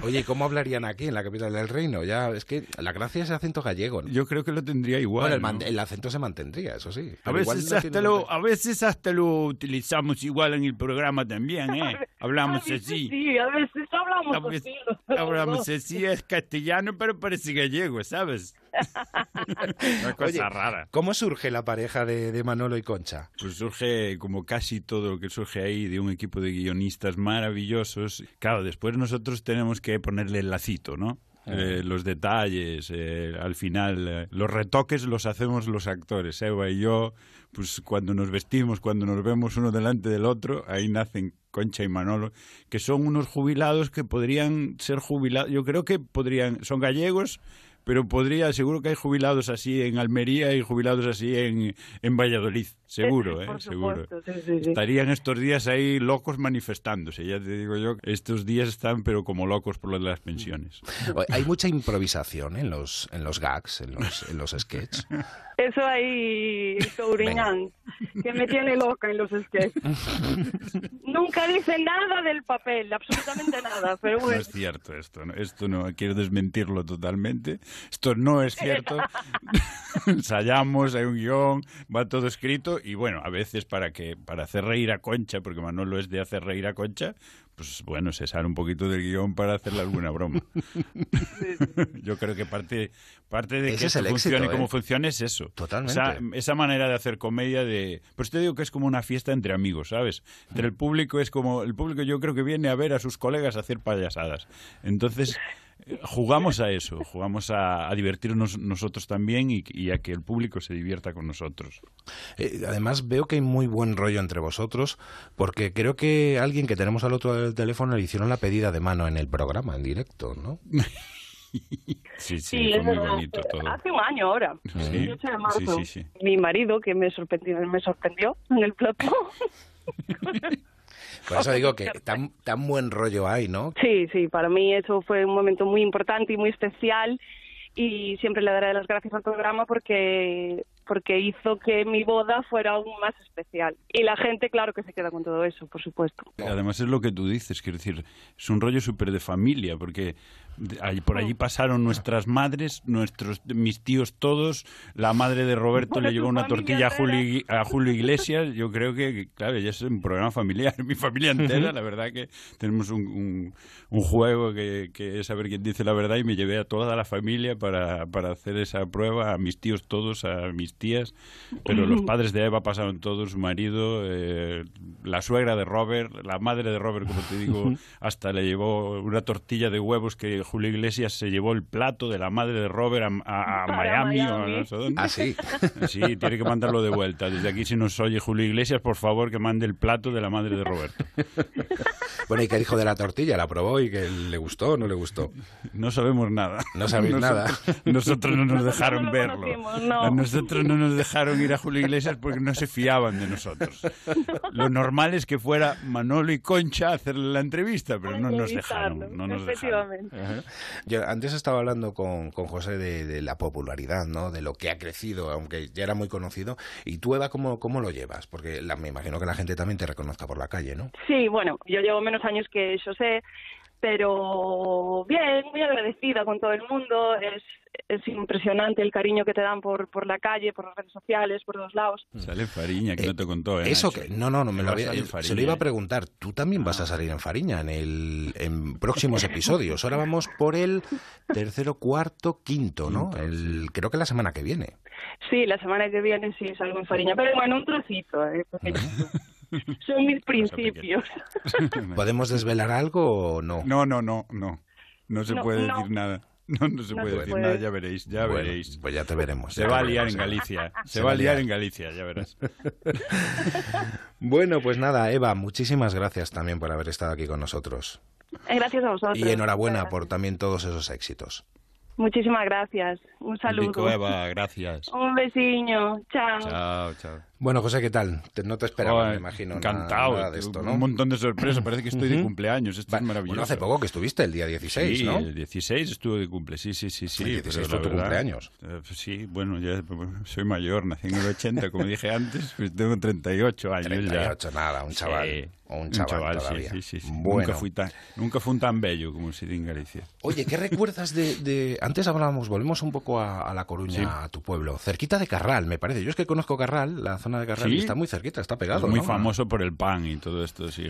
S4: Oye, ¿y cómo hablarían aquí en la capital del reino? Ya, es que la gracia es el acento gallego. ¿no?
S6: Yo creo que lo tendría igual.
S4: Bueno, el,
S6: ¿no?
S4: el acento se mantendría, eso sí.
S6: A veces,
S4: no
S6: hasta lo, a veces hasta lo utilizamos igual en el programa también, ¿eh? Hablamos así.
S24: Sí, a veces hablamos
S6: A veces
S24: así.
S6: hablamos así, es castellano, pero parece gallego, ¿sabes? Una cosa
S4: Oye,
S6: rara.
S4: ¿Cómo surge la pareja de, de Manolo y Concha?
S6: Pues surge, como casi todo lo que surge ahí, de un equipo de guionistas maravillosos. Claro, después nosotros tenemos que ponerle el lacito, ¿no? Eh, los detalles, eh, al final, eh, los retoques los hacemos los actores, Eva y yo, pues cuando nos vestimos, cuando nos vemos uno delante del otro, ahí nacen Concha y Manolo, que son unos jubilados que podrían ser jubilados, yo creo que podrían, son gallegos, pero podría, seguro que hay jubilados así en Almería y jubilados así en, en Valladolid, seguro, ¿eh?
S24: Por
S6: seguro.
S24: supuesto, sí, sí, sí.
S6: Estarían estos días ahí locos manifestándose, ya te digo yo, estos días están pero como locos por lo de las pensiones.
S4: Hay mucha improvisación en los, en los gags, en los, en los sketches.
S24: Eso ahí, Touriñán, que me tiene loca en los sketches. Nunca dice nada del papel, absolutamente nada, pero
S6: No es cierto esto, ¿no? esto no, quiero desmentirlo totalmente. Esto no es cierto. Ensayamos, hay un guion, va todo escrito y bueno, a veces para que para hacer reír a Concha, porque Manolo es de hacer reír a Concha, pues bueno, se sale un poquito del guion para hacerle alguna broma. Yo creo que parte, parte de
S4: Ese
S6: que
S4: es
S6: esto
S4: el éxito,
S6: funcione
S4: ¿eh?
S6: como funcione es eso.
S4: Totalmente.
S6: Esa, esa manera de hacer comedia de... Pues te digo que es como una fiesta entre amigos, ¿sabes? Entre el público es como... El público yo creo que viene a ver a sus colegas hacer payasadas. Entonces... Jugamos a eso, jugamos a, a divertirnos nosotros también y, y a que el público se divierta con nosotros.
S4: Eh, además, veo que hay muy buen rollo entre vosotros, porque creo que alguien que tenemos al otro lado del teléfono le hicieron la pedida de mano en el programa, en directo, ¿no?
S6: Sí, sí,
S24: Sí, es
S6: muy
S24: verdad.
S6: bonito todo.
S24: Hace un año ahora,
S6: Sí,
S24: el 8 de marzo.
S6: sí, sí, sí.
S24: Mi marido, que me sorprendió, me sorprendió en el plató.
S4: Por eso digo que tan, tan buen rollo hay, ¿no?
S24: Sí, sí, para mí eso fue un momento muy importante y muy especial y siempre le daré las gracias al programa porque porque hizo que mi boda fuera aún más especial. Y la gente, claro que se queda con todo eso, por supuesto.
S6: Además es lo que tú dices, quiero decir, es un rollo súper de familia, porque por allí pasaron nuestras madres, nuestros, mis tíos todos, la madre de Roberto
S24: Bueno,
S6: le llevó una tortilla a. Julio, a Julio Iglesias, yo creo que, claro, ya es un programa familiar, mi familia entera, la verdad que tenemos un, un- un juego que, que es saber quién dice la verdad y me llevé a toda la familia para, para hacer esa prueba, a mis tíos todos, a mis tías, pero los padres de Eva pasaron todos, su marido, eh, la suegra de Robert, la madre de Robert, como te digo, hasta le llevó una tortilla de huevos que Julio Iglesias se llevó el plato de la madre de Robert a, a- a
S24: Para
S6: Miami, o
S24: Miami.
S6: no sé dónde.
S4: Ah, sí.
S6: Sí, tiene que mandarlo de vuelta. Desde aquí, si nos oye Julio Iglesias, por favor, que mande el plato de la madre de Roberto.
S4: Bueno, ¿y qué dijo de la tortilla? ¿La probó y que le gustó o no le gustó?
S6: No sabemos nada.
S4: No sabéis nada.
S6: Nosotros no nos dejaron
S24: No
S6: verlo.
S24: no.
S6: A nosotros no nos dejaron ir a Julio Iglesias porque no se fiaban de nosotros. Lo normal es que fuera Manolo y Concha a hacerle la entrevista, pero no nos dejaron. No nos dejaron.
S4: Yo antes estaba hablando con, con José de, la popularidad, ¿no? De lo que ha crecido, aunque ya era muy conocido. ¿Y tú, Eva, cómo, cómo lo llevas? Porque me imagino que la gente también te reconozca por la calle, ¿no?
S24: Sí, bueno, yo llevo menos años que José, pero bien, muy agradecida con todo el mundo. Es, es impresionante el cariño que te dan por, por la calle, por las redes sociales, por todos lados.
S6: Sale Fariña, que no te contó, ¿eh?
S4: Eso
S6: Nacho?
S4: que, no, no, no, me lo había, se lo iba a
S6: ¿eh?
S4: preguntar. Tú también vas a salir en Fariña en el en próximos episodios. Ahora vamos por el tercero, cuarto, quinto, ¿no? El, creo que la semana que viene.
S24: Sí, la semana que viene sí salgo en Fariña, pero bueno, un trocito. ¿eh? Son mis principios.
S4: ¿Podemos desvelar algo o no?
S6: No, no, no, no. No se
S24: No,
S6: puede
S24: no.
S6: decir nada. No, no se
S24: No
S6: puede
S24: se
S6: decir
S24: puede.
S6: nada, ya veréis, ya
S4: Bueno,
S6: veréis.
S4: Pues ya te veremos.
S6: Se va a liar en
S4: ¿eh?
S6: Galicia. Se va a liar en Galicia, ya verás.
S4: Bueno, pues nada, Eva, muchísimas gracias también por haber estado aquí con nosotros.
S24: Eh, Gracias a vosotros.
S4: Y enhorabuena por también todos esos éxitos.
S24: Muchísimas gracias. Un saludo.
S6: Pico, Eva, gracias.
S24: Un besiño. Chao.
S6: Chao, chao.
S4: Bueno, José, ¿qué tal? Te- no te esperaba, me imagino.
S6: Encantado.
S4: Nada, nada de esto, ¿no?
S6: Un montón de sorpresas. Parece que estoy de cumpleaños. Esto es maravilloso.
S4: Bueno, hace poco que estuviste, el día 16,
S6: sí,
S4: ¿no?
S6: el 16 estuve de cumple, sí, sí, sí. sí
S4: El 16
S6: pero
S4: fue tu
S6: verdad,
S4: cumpleaños.
S6: eh, pues sí, bueno, ya soy mayor, nací en el 80, como dije antes, pues tengo 38 años
S4: 38,
S6: ya.
S4: nada, un chaval,
S6: Sí,
S4: o un chaval
S6: sí,
S4: todavía.
S6: Sí, sí, sí.
S4: Bueno.
S6: Nunca, fui tan, nunca fui tan bello como se en Galicia.
S4: Oye, ¿qué recuerdas de, de- Antes hablábamos, volvemos un poco a, a La Coruña, a tu pueblo. Cerquita de Carral, me parece. Yo es que conozco Carral, la zona de
S6: Sí.
S4: está muy cerquita, está pegado,
S6: Es muy
S4: ¿no?
S6: famoso por el pan y todo esto, sí.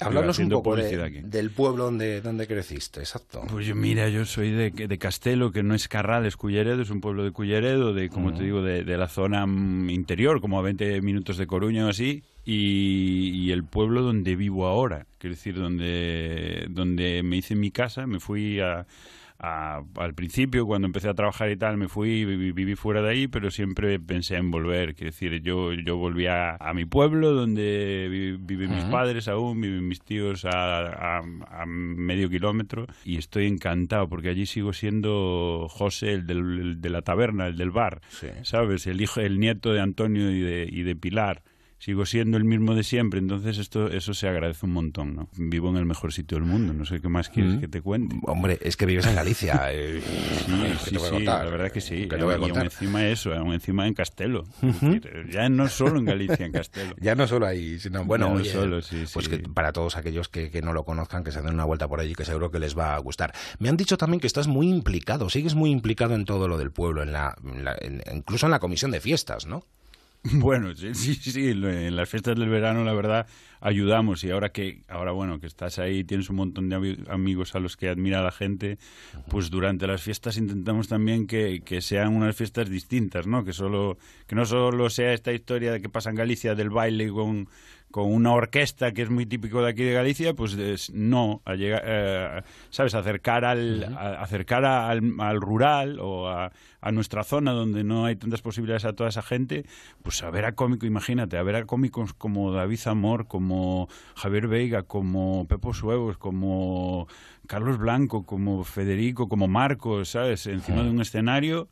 S4: Háblanos un poco de- del pueblo donde, donde creciste, exacto.
S6: Pues yo, mira, yo soy de, de Castelo, que no es Carral, es Culleredo, es un pueblo de Culleredo, de, como te digo, de, de la zona mm, interior, como a 20 minutos de Coruña o así, y, y el pueblo donde vivo ahora, quiero decir, donde, donde me hice mi casa, me fui a, a- al principio, cuando empecé a trabajar y tal, me fui, viví, viví fuera de ahí, pero siempre pensé en volver, quiero decir, yo, yo volví a, a mi pueblo, donde vi- viven mis padres aún, viven mis tíos a, a- medio kilómetro, y estoy encantado, porque allí sigo siendo José, el, del- el de la taberna, el del bar, ¿sabes? El hijo, el nieto de Antonio y de, y de Pilar. Sigo siendo el mismo de siempre, entonces esto eso se agradece un montón, ¿no? Vivo en el mejor sitio del mundo, no sé qué más quieres
S4: Mm.
S6: que te cuente.
S4: Hombre, es que vives en Galicia. eh,
S6: Sí,
S4: ¿qué
S6: sí,
S4: te voy a
S6: sí,
S4: contar?
S6: la verdad que sí.
S4: ¿Qué te voy a
S6: y aún encima eso, aún encima en Castelo. Es ya no solo en Galicia, en Castelo.
S4: Ya no solo ahí, sino bueno,
S6: no
S4: oye,
S6: solo, sí,
S4: pues
S6: sí.
S4: que para todos aquellos que, que no lo conozcan, que se den una vuelta por allí, que seguro que les va a gustar. Me han dicho también que estás muy implicado, sigues muy implicado en todo lo del pueblo, en la, en la- en- incluso en la comisión de fiestas, ¿no?
S6: Bueno, sí, sí, sí, en las fiestas del verano, la verdad, ayudamos y ahora que, ahora bueno, que estás ahí, tienes un montón de ami- amigos a los que admira la gente, pues durante las fiestas intentamos también que, que sean unas fiestas distintas, ¿no? Que solo, que no solo sea esta historia de que pasa en Galicia del baile con, con una orquesta que es muy típico de aquí de Galicia, pues es- no, a llegar, eh, ¿sabes? Acercar al, a- acercar a- al, al rural o a, a nuestra zona donde no hay tantas posibilidades a toda esa gente, pues a ver a cómico, imagínate, a ver a cómicos como David Zamor, como Javier Veiga, como Pepo Suevos, como Carlos Blanco, como Federico, como Marcos, ¿sabes? Encima de un escenario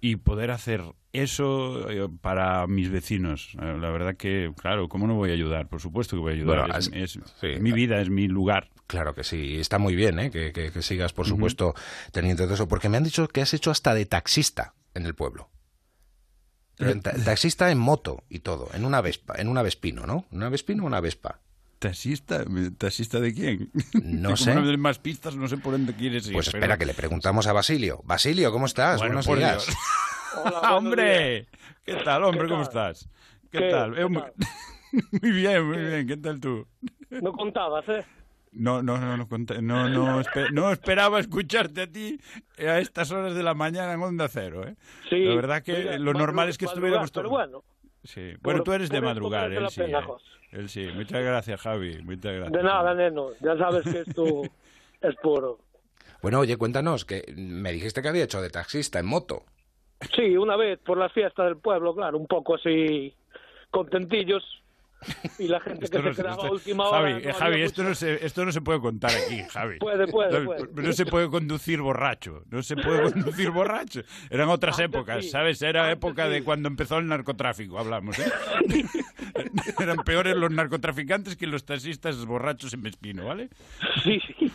S6: y poder hacer eso eh, para mis vecinos. Eh, La verdad que, claro, ¿cómo no voy a ayudar? Por supuesto que voy a ayudar.
S4: Bueno,
S6: es,
S4: has-
S6: es-
S4: sí.
S6: es mi vida, es mi lugar.
S4: Claro que sí, está muy bien ¿eh? que, que- que sigas, por supuesto, teniendo todo eso, porque me han dicho que has hecho hasta de taxista en el pueblo. Pero en ta- taxista en moto y todo, en una Vespa, en una Vespino, ¿no? ¿Una Vespino o una Vespa?
S6: ¿Taxista? ¿Taxista de quién?
S4: No
S6: Como
S4: sé.
S6: No más pistas, no sé por dónde quieres ir.
S4: Pues
S6: pero-
S4: espera, que le preguntamos a Basilio. Basilio, ¿cómo estás?
S6: Bueno,
S4: Buenos días.
S6: Dios. ¡Hombre! ¿Qué tal, hombre?
S25: ¿Qué
S6: ¿Cómo
S25: tal?
S6: estás? ¿Qué,
S25: ¿Qué?
S6: tal?
S25: ¿Qué
S6: Eh, muy-
S25: tal?
S6: muy bien, muy bien. ¿Qué tal tú?
S25: No contabas, ¿eh?
S6: No, no, no, no, conté- no, no, no esperaba escucharte a ti a estas horas de la mañana en Onda Cero, ¿eh?
S25: Sí.
S6: La verdad que
S25: mira,
S6: lo normal es que estuviéramos
S25: Pero
S6: todos...
S25: bueno,
S6: Sí. Bueno,
S25: por-
S6: tú eres de madrugar, él sí.
S25: pena,
S6: eh. Él sí. Muchas gracias, Javi. Muchas gracias.
S25: de nada, neno. Ya sabes que esto es puro.
S4: Bueno, oye, cuéntanos, que me dijiste que había hecho de taxista en moto.
S25: Sí, una vez por las fiestas del pueblo, claro, un poco así contentillos. Y la gente
S6: Esto
S25: que
S6: no
S25: se quedaba a última
S6: Javi,
S25: hora. no
S6: Javi, esto no, se, esto no se puede contar aquí, Javi.
S25: Puede, puede,
S6: no,
S25: puede.
S6: No se puede conducir borracho. No se puede conducir borracho. Eran otras
S25: Antes
S6: épocas,
S25: sí,
S6: ¿sabes? Era
S25: antes
S6: época de cuando empezó el narcotráfico, hablamos, ¿eh? Eran peores los narcotraficantes que los taxistas borrachos en Vespino, ¿vale?
S25: Sí, sí.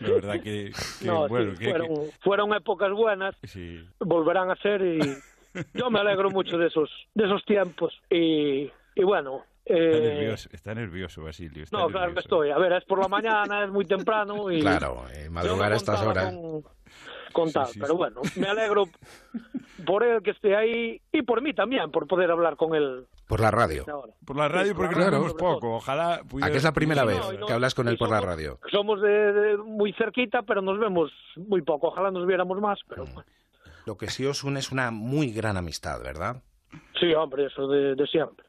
S6: La verdad que, que,
S25: No, sí,
S6: bueno, que-
S25: fueron,
S6: que-
S25: fueron épocas buenas.
S6: sí.
S25: volverán a ser y yo me alegro mucho de esos de esos tiempos y, y bueno
S6: Está
S25: eh,
S6: nervioso, está nervioso, Basilio. está
S25: no claro que
S6: nervioso.
S25: estoy a ver es por la mañana es muy temprano y
S4: Claro, eh, madrugar a estas horas.
S25: con, con tal,
S6: Sí, sí,
S25: pero
S6: sí.
S25: bueno me alegro por él que esté ahí y por mí también por poder hablar con él
S4: Por la radio.
S25: ahora.
S6: Por la radio porque
S4: Claro.
S6: nos vemos poco. Ojalá pudiera-
S4: ¿A que es la primera
S6: pudiera-
S4: vez
S25: no, no-
S4: que hablas con él
S25: y
S4: por la
S25: somos-
S4: radio?
S25: somos de, de muy cerquita pero nos vemos muy poco ojalá nos viéramos más pero
S4: Mm. Lo que sí os une es una muy gran amistad, ¿verdad?
S25: sí hombre eso de, de siempre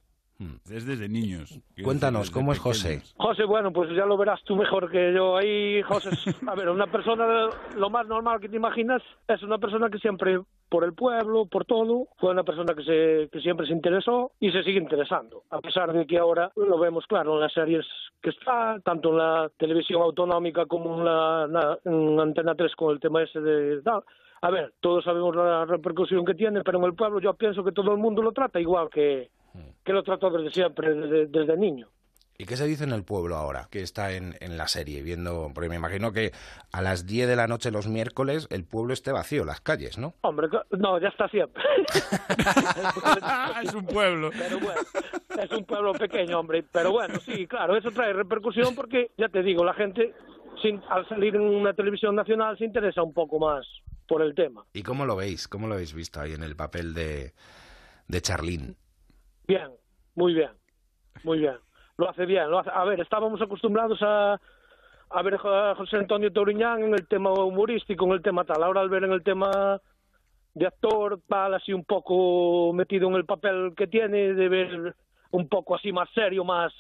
S6: Es desde niños.
S4: Cuéntanos,
S6: desde
S4: ¿cómo es José?
S25: José, bueno, pues ya lo verás tú mejor que yo. Ahí, José, es- a ver, una persona, lo más normal que te imaginas, es una persona que siempre, por el pueblo, por todo, fue una persona que, se, que siempre se interesó y se sigue interesando. A pesar de que ahora lo vemos claro en las series que está, tanto en la televisión autonómica como en la, na- en Antena 3 con el tema ese de tal. A ver, todos sabemos la repercusión que tiene, pero en el pueblo yo pienso que todo el mundo lo trata igual que, que lo trato desde siempre, desde, desde niño.
S4: ¿Y qué se dice en el pueblo ahora, que está en, en la serie, viendo, porque me imagino que a las 10 de la noche los miércoles el pueblo esté vacío, las calles, ¿no?
S25: Hombre, no, ya está siempre.
S6: es un pueblo.
S25: Pero bueno, es un pueblo pequeño, hombre. Pero bueno, sí, claro, eso trae repercusión porque, ya te digo, la gente, sin, al salir en una televisión nacional, se interesa un poco más por el tema.
S4: ¿Y cómo lo veis? ¿Cómo lo habéis visto ahí en el papel de, de Charlín?
S25: Bien, muy bien, muy bien. Lo hace bien. Lo hace... A ver, estábamos acostumbrados a, a ver a José Antonio Touriñán en el tema humorístico, en el tema tal. Ahora al ver en el tema de actor, va así un poco metido en el papel que tiene, de ver un poco así más serio, más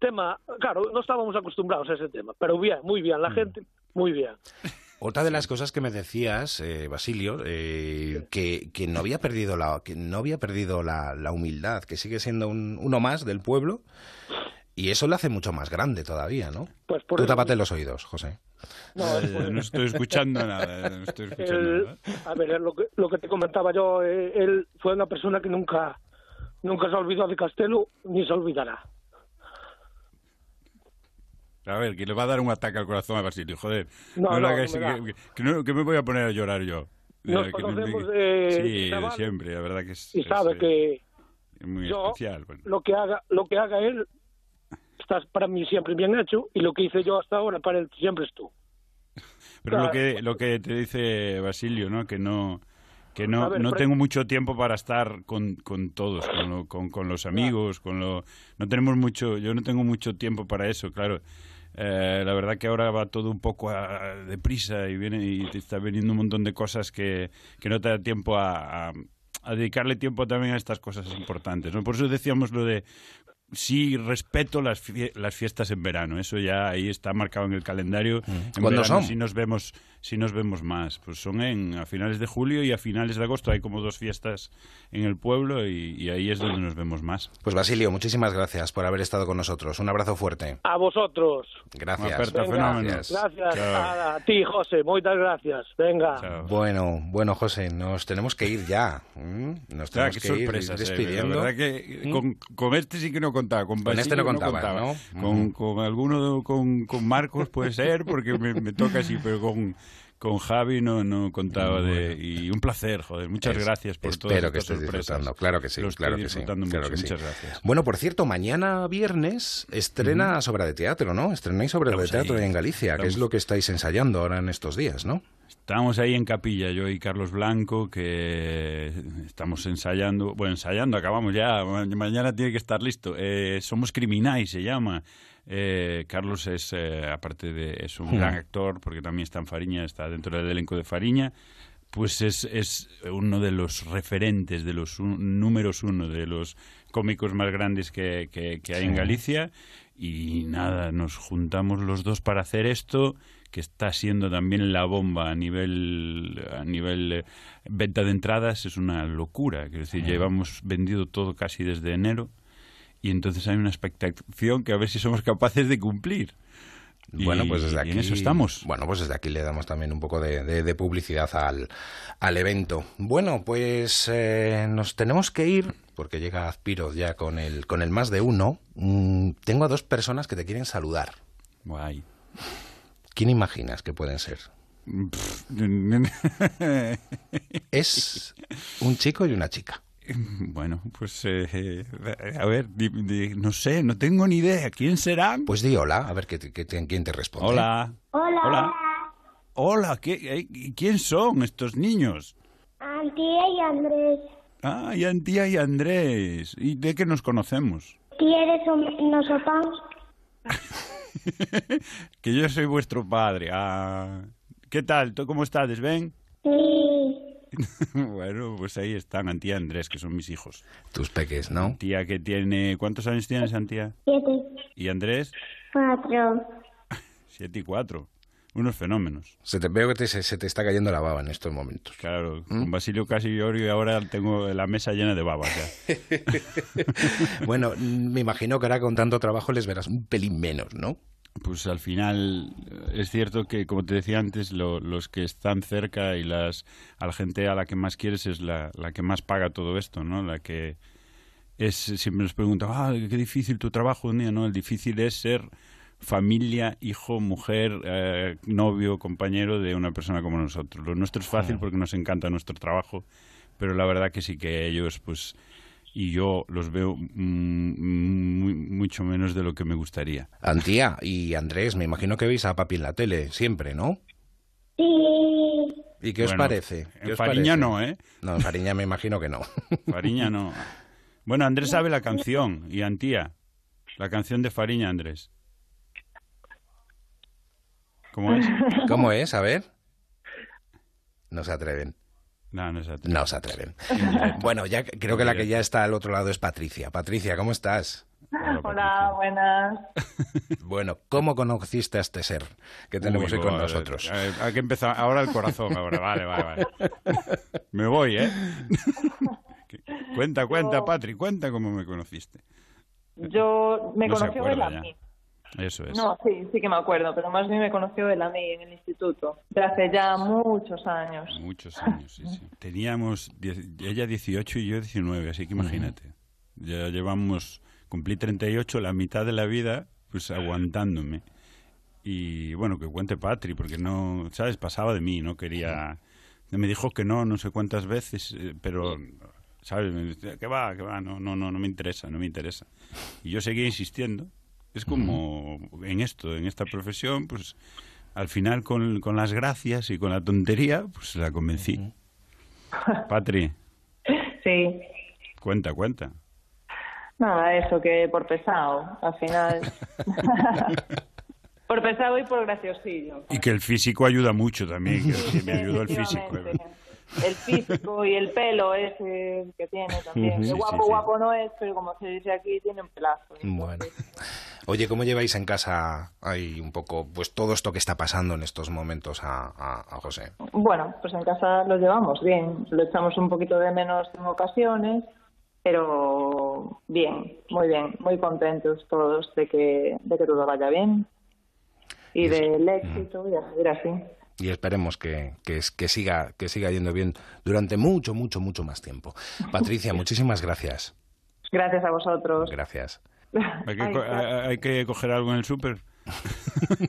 S25: tema. Claro, no estábamos acostumbrados a ese tema, pero bien, muy bien. La gente, muy bien.
S4: Otra de las cosas que me decías, eh, Basilio, eh, que, que no había perdido la que no había perdido la, la humildad, que sigue siendo un- uno más del pueblo y eso lo hace mucho más grande todavía, ¿no?
S25: Pues por
S4: Tú tápate los oídos, José.
S25: No,
S6: Eh,
S25: es por-
S6: no estoy escuchando nada, no estoy escuchando nada.
S25: a ver, lo que, lo que te comentaba yo, eh, él fue una persona que nunca, nunca se olvidó de Castelo ni se olvidará.
S6: A ver, que le va a dar un ataque al corazón a Basilio, joder.
S25: No, no,
S6: que, que no- que me voy a poner a llorar yo.
S25: Nos
S6: Eh, que me-
S25: conocemos
S6: que-
S25: de
S6: Sí,
S25: chaval
S6: siempre, la verdad que es,
S25: y sabe
S6: eh,
S25: que
S6: es muy
S25: yo
S6: especial. bueno.
S25: lo que haga, lo que haga él está para mí siempre bien hecho y lo que hice yo hasta ahora para él siempre es tú.
S6: Pero lo que, lo que te dice Basilio, ¿no? Que no que
S25: A
S6: no,
S25: ver,
S6: no tengo mucho tiempo para estar con, con todos, con, lo- con, con los amigos, con lo... No tenemos mucho... Yo no tengo mucho tiempo para eso, claro. Eh, la verdad que ahora va todo un poco a- deprisa y viene y te está viniendo un montón de cosas que, que no te da tiempo a, a- a dedicarle tiempo también a estas cosas importantes. ¿no? Por eso decíamos lo de sí respeto las, fie- las fiestas en verano. Eso ya ahí está marcado en el calendario. En
S4: ¿Cuándo
S6: verano
S4: son?
S6: Sí nos vemos, sí nos vemos más. Pues son en, a finales de julio y a finales de agosto. Hay como dos fiestas en el pueblo y, y ahí es donde nos vemos más.
S4: Pues Basilio, muchísimas gracias por haber estado con nosotros. Un abrazo fuerte.
S25: A vosotros.
S4: Gracias.
S6: Aperta,
S25: Venga. Gracias
S4: Chao.
S25: a, a ti, José. Muchas gracias. Venga.
S4: Bueno, bueno, José, nos tenemos que ir ya. ¿m? Nos tenemos que ir
S6: eh,
S4: despidiendo.
S6: La verdad que
S4: ¿Mm?
S6: con, con este sí que no contaba. Con,
S4: Con este no
S6: contaba.
S4: ¿no?
S6: Con,
S4: Ujú.
S6: con alguno, con, con Marcos puede ser, porque me, me toca así, pero con, con Javi no, no contaba de... Y un placer, joder. Muchas
S4: Es-
S6: gracias por todas
S4: Espero que estés
S6: sorpresas.
S4: disfrutando. Claro que sí, claro que sí. claro
S6: mucho.
S4: que sí.
S6: Muchas gracias.
S4: Bueno, por cierto, mañana viernes estrena Obra de Teatro, ¿no? Estrenáis Obra de Teatro
S6: ahí.
S4: en Galicia, que es lo que estáis ensayando ahora en estos días, ¿no?
S6: Estamos ahí en capilla, yo y Carlos Blanco, que estamos ensayando, bueno, ensayando, acabamos ya, ma- mañana tiene que estar listo. Eh, Somos Criminais, se llama. Eh, Carlos es, eh, aparte de, es un gran actor, porque también está en Fariña, está dentro del elenco de Fariña, pues es, es uno de los referentes, de los un- números uno, de los cómicos más grandes que, que- que hay en. Galicia. Y nada, nos juntamos los dos para hacer esto, que está siendo también la bomba a nivel, a nivel eh, venta de entradas, es una locura. Quiero decir, llevamos vendido todo casi desde enero y entonces hay una expectación que a ver si somos capaces de cumplir.
S4: Bueno, pues desde aquí.
S6: en eso estamos.
S4: Bueno, pues desde aquí le damos también un poco de, de- de publicidad al, al evento. Bueno, pues eh, nos tenemos que ir, porque llega Azpiroz ya con el, con el más de uno. Mm, tengo a dos personas que te quieren saludar.
S6: Guay.
S4: ¿Quién imaginas que pueden ser? Es un chico y una chica.
S6: Bueno, pues eh, a ver, di- di- no sé, no tengo ni idea. ¿Quién serán?
S4: Pues di hola, a ver qué, te- qué te- quién te responde.
S6: Hola.
S26: Hola.
S6: Hola. Hola, ¿qué, eh, ¿quién son estos niños?
S26: Antía y Andrés.
S6: Ah, y Antía y Andrés. ¿Y de qué nos conocemos?
S26: ¿Quieres un nosopamos?
S6: Que yo soy vuestro padre. Ah, ¿Qué tal? ¿Tú cómo estás? ¿Ven?
S26: Sí.
S6: bueno, pues ahí están Antía y Andrés, que son mis hijos.
S4: Tus peques, ¿no?
S6: Antía que tiene... ¿Cuántos años tienes, Antía?
S26: Siete.
S6: ¿Y Andrés?
S26: Cuatro.
S6: Siete y cuatro. Unos fenómenos.
S4: Se te veo que te- se, se te está cayendo la baba en estos momentos.
S6: Claro, con Basilio casi lloro y ahora tengo la mesa llena de babas ya.
S4: bueno, mm, me imagino que ahora con tanto trabajo les verás un pelín menos, ¿no?
S6: Pues al final es cierto que, como te decía antes, lo- los que están cerca y las a la gente a la que más quieres es la, la que más paga todo esto, ¿no? La que es siempre nos preguntan, ah, qué difícil tu trabajo un día, no, el difícil es ser familia, hijo, mujer, eh, novio, compañero de una persona como nosotros. Lo nuestro es fácil porque nos encanta nuestro trabajo, pero la verdad que sí que ellos, pues, y yo los veo mm, muy- mucho menos de lo que me gustaría.
S4: Antía y Andrés, me imagino que veis a papi en la tele, siempre, ¿no?
S26: Sí.
S4: ¿Y qué os
S6: Bueno,
S4: parece? ¿Qué
S6: en
S4: os
S6: Fariña
S4: parece?
S6: no, ¿eh?
S4: No, en Fariña me imagino que no.
S6: Fariña no. Bueno, Andrés sabe la canción y Antía, la canción de Fariña, Andrés. ¿Cómo es?
S4: ¿Cómo es? A ver. No se atreven.
S6: No, no se
S4: No se atreven. Bueno, ya creo que la que ya está al otro lado es Patricia. Patricia, ¿cómo estás?
S27: Hola, buenas.
S4: Bueno, ¿cómo conociste a este ser que tenemos
S6: Uy,
S4: hoy con nosotros?
S6: Eh, Hay que empezar ahora el corazón, ahora. Vale, vale, vale. Me voy, ¿eh? cuenta, cuenta, Patri, cuenta cómo me conociste.
S27: Yo me
S6: No
S27: él
S6: Eso es.
S27: No, sí, sí que me acuerdo, pero más bien me conoció él a mí en el instituto, de hace ya muchos años.
S6: Muchos años, sí, sí. Teníamos diez- ella 18 y yo 19, así que imagínate. Ya llevamos, cumplí 38, la mitad de la vida, pues aguantándome. Y bueno, que cuente Patri, porque no, ¿sabes? Pasaba de mí, no quería... Me dijo que no, no sé cuántas veces, eh, pero, ¿sabes? Me decía, que va, que va, no, no, no, no me interesa, no me interesa. Y yo seguía insistiendo. Es como en esto, en esta profesión, pues al final con, con las gracias y con la tontería, pues la convencí. Patri,
S27: Sí,
S6: cuenta, cuenta.
S27: nada, eso que por pesado, al final. por pesado y por graciosillo.
S6: Y que el físico ayuda mucho también, que, que me ayudó el físico.
S27: Efectivamente. El físico y el pelo ese que tiene también.
S4: Sí,
S27: guapo,
S4: sí, sí.
S27: guapo no es, pero como se dice aquí, tiene un pelazo.
S4: Bueno. Oye, ¿cómo lleváis en casa ahí un poco pues todo esto que está pasando en estos momentos a, a- a José?
S27: Bueno, pues en casa lo llevamos bien. Lo echamos un poquito de menos en ocasiones, pero bien, muy bien, muy contentos todos de que, de que todo vaya bien y del éxito y a seguir así.
S4: Y esperemos que, que siga, que siga yendo bien durante mucho, mucho, mucho más tiempo. Patricia, muchísimas gracias.
S27: Gracias a vosotros.
S4: Gracias.
S6: Hay que,
S27: Ay,
S6: co-
S27: claro.
S6: hay- hay que coger algo en el súper.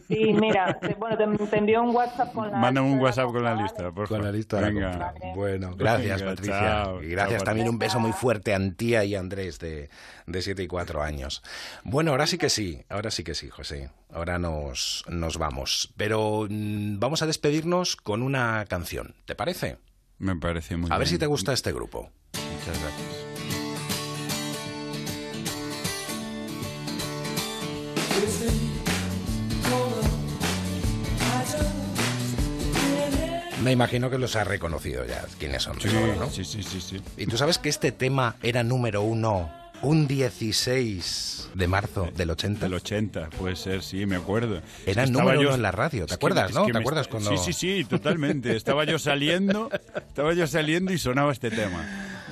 S27: Sí, mira, te- bueno, te, te envío un WhatsApp con la.
S6: Mándame un WhatsApp con la lista, por
S4: Con la
S6: favor.
S4: lista de la
S6: Venga.
S4: Bueno, gracias
S6: Venga,
S4: Patricia.
S6: chao,
S4: y gracias
S6: chao,
S4: también
S6: Patricia.
S4: un beso muy fuerte a Antía y Andrés de, de 7 y 4 años. Bueno, ahora sí que sí, ahora sí que sí, José. Ahora nos, nos vamos. Pero mm, vamos a despedirnos con una canción, ¿te parece?
S6: Me parece muy
S4: A ver
S6: bien.
S4: si te gusta este grupo.
S6: Muchas gracias.
S4: Me imagino que los has reconocido ya, quiénes son.
S6: Sí,
S4: ¿no?
S6: sí, sí, sí, sí.
S4: Y tú sabes que este tema era número uno un 16 de marzo del 80.
S6: Del 80, puede ser, sí, me acuerdo.
S4: Era
S6: Es que
S4: número
S6: estaba
S4: uno en la radio, ¿te
S6: es que-
S4: acuerdas,
S6: es
S4: no?
S6: que
S4: ¿Te acuerdas cuando-
S6: Sí, sí, sí, totalmente. Estaba yo saliendo, estaba yo saliendo y sonaba este tema.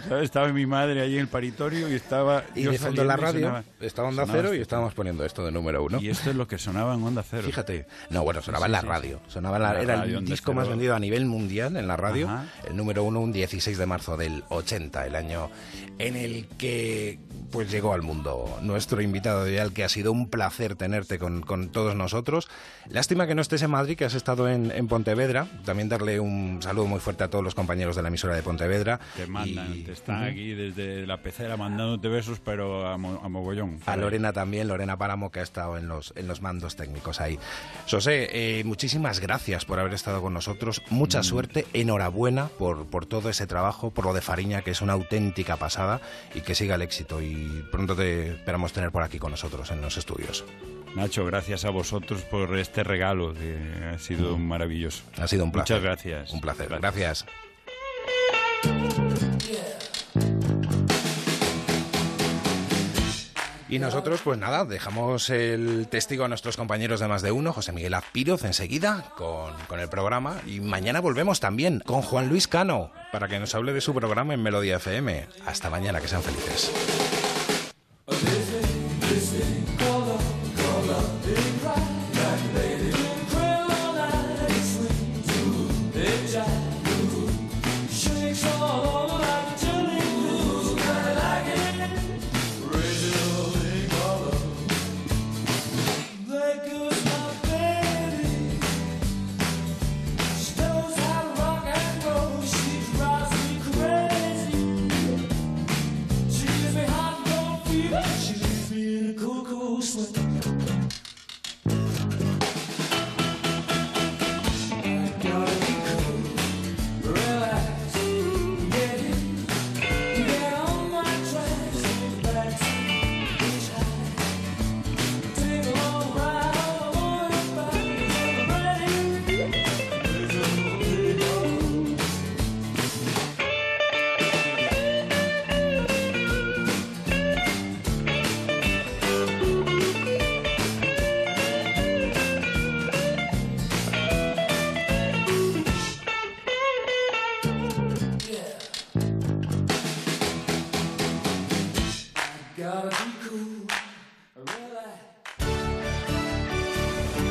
S6: ¿Sabes? Estaba mi madre ahí en el paritorio y estaba
S4: Y
S6: yo
S4: de fondo la radio
S6: sonaba-
S4: estaba Onda Cero y
S6: este
S4: estábamos poniendo esto de número uno.
S6: Y esto es lo que sonaba en Onda Cero.
S4: Fíjate. No, bueno, sonaba
S6: Sí,
S4: en la
S6: sí,
S4: radio. Sonaba en la-
S6: La
S4: era
S6: radio,
S4: el disco más vendido a nivel mundial en la radio.
S6: Ajá.
S4: El número uno, un 16 de marzo del 80, el año en el que pues llegó al mundo nuestro invitado de al que ha sido un placer tenerte con, con todos nosotros. Lástima que no estés en Madrid, que has estado en, en Pontevedra. También darle un saludo muy fuerte a todos los compañeros de la emisora de Pontevedra.
S6: Te mandan,
S4: Y-
S6: te están
S4: Ujú.
S6: aquí desde la pecera mandándote besos, pero a, mo- a mogollón.
S4: A Lorena también, Lorena Páramo, que ha estado en los, en los mandos técnicos ahí. José, eh, muchísimas gracias por haber estado con nosotros. Mucha
S6: Mm.
S4: suerte, enhorabuena por, por todo ese trabajo, por lo de Fariña, que es una auténtica pasada, y que siga el éxito. Y pronto te esperamos tener por aquí con nosotros en los estudios.
S6: Nacho, gracias a vosotros por este regalo, que ha sido maravilloso.
S4: Ha sido un placer.
S6: Muchas gracias.
S4: Un placer. Gracias. Y nosotros, pues nada, dejamos el testigo a nuestros compañeros de más de uno, José Miguel Azpiroz, enseguida con, con el programa. Y mañana volvemos también con Juan Luis Cano para que nos hable de su programa en Melodía FM. Hasta mañana, que sean felices.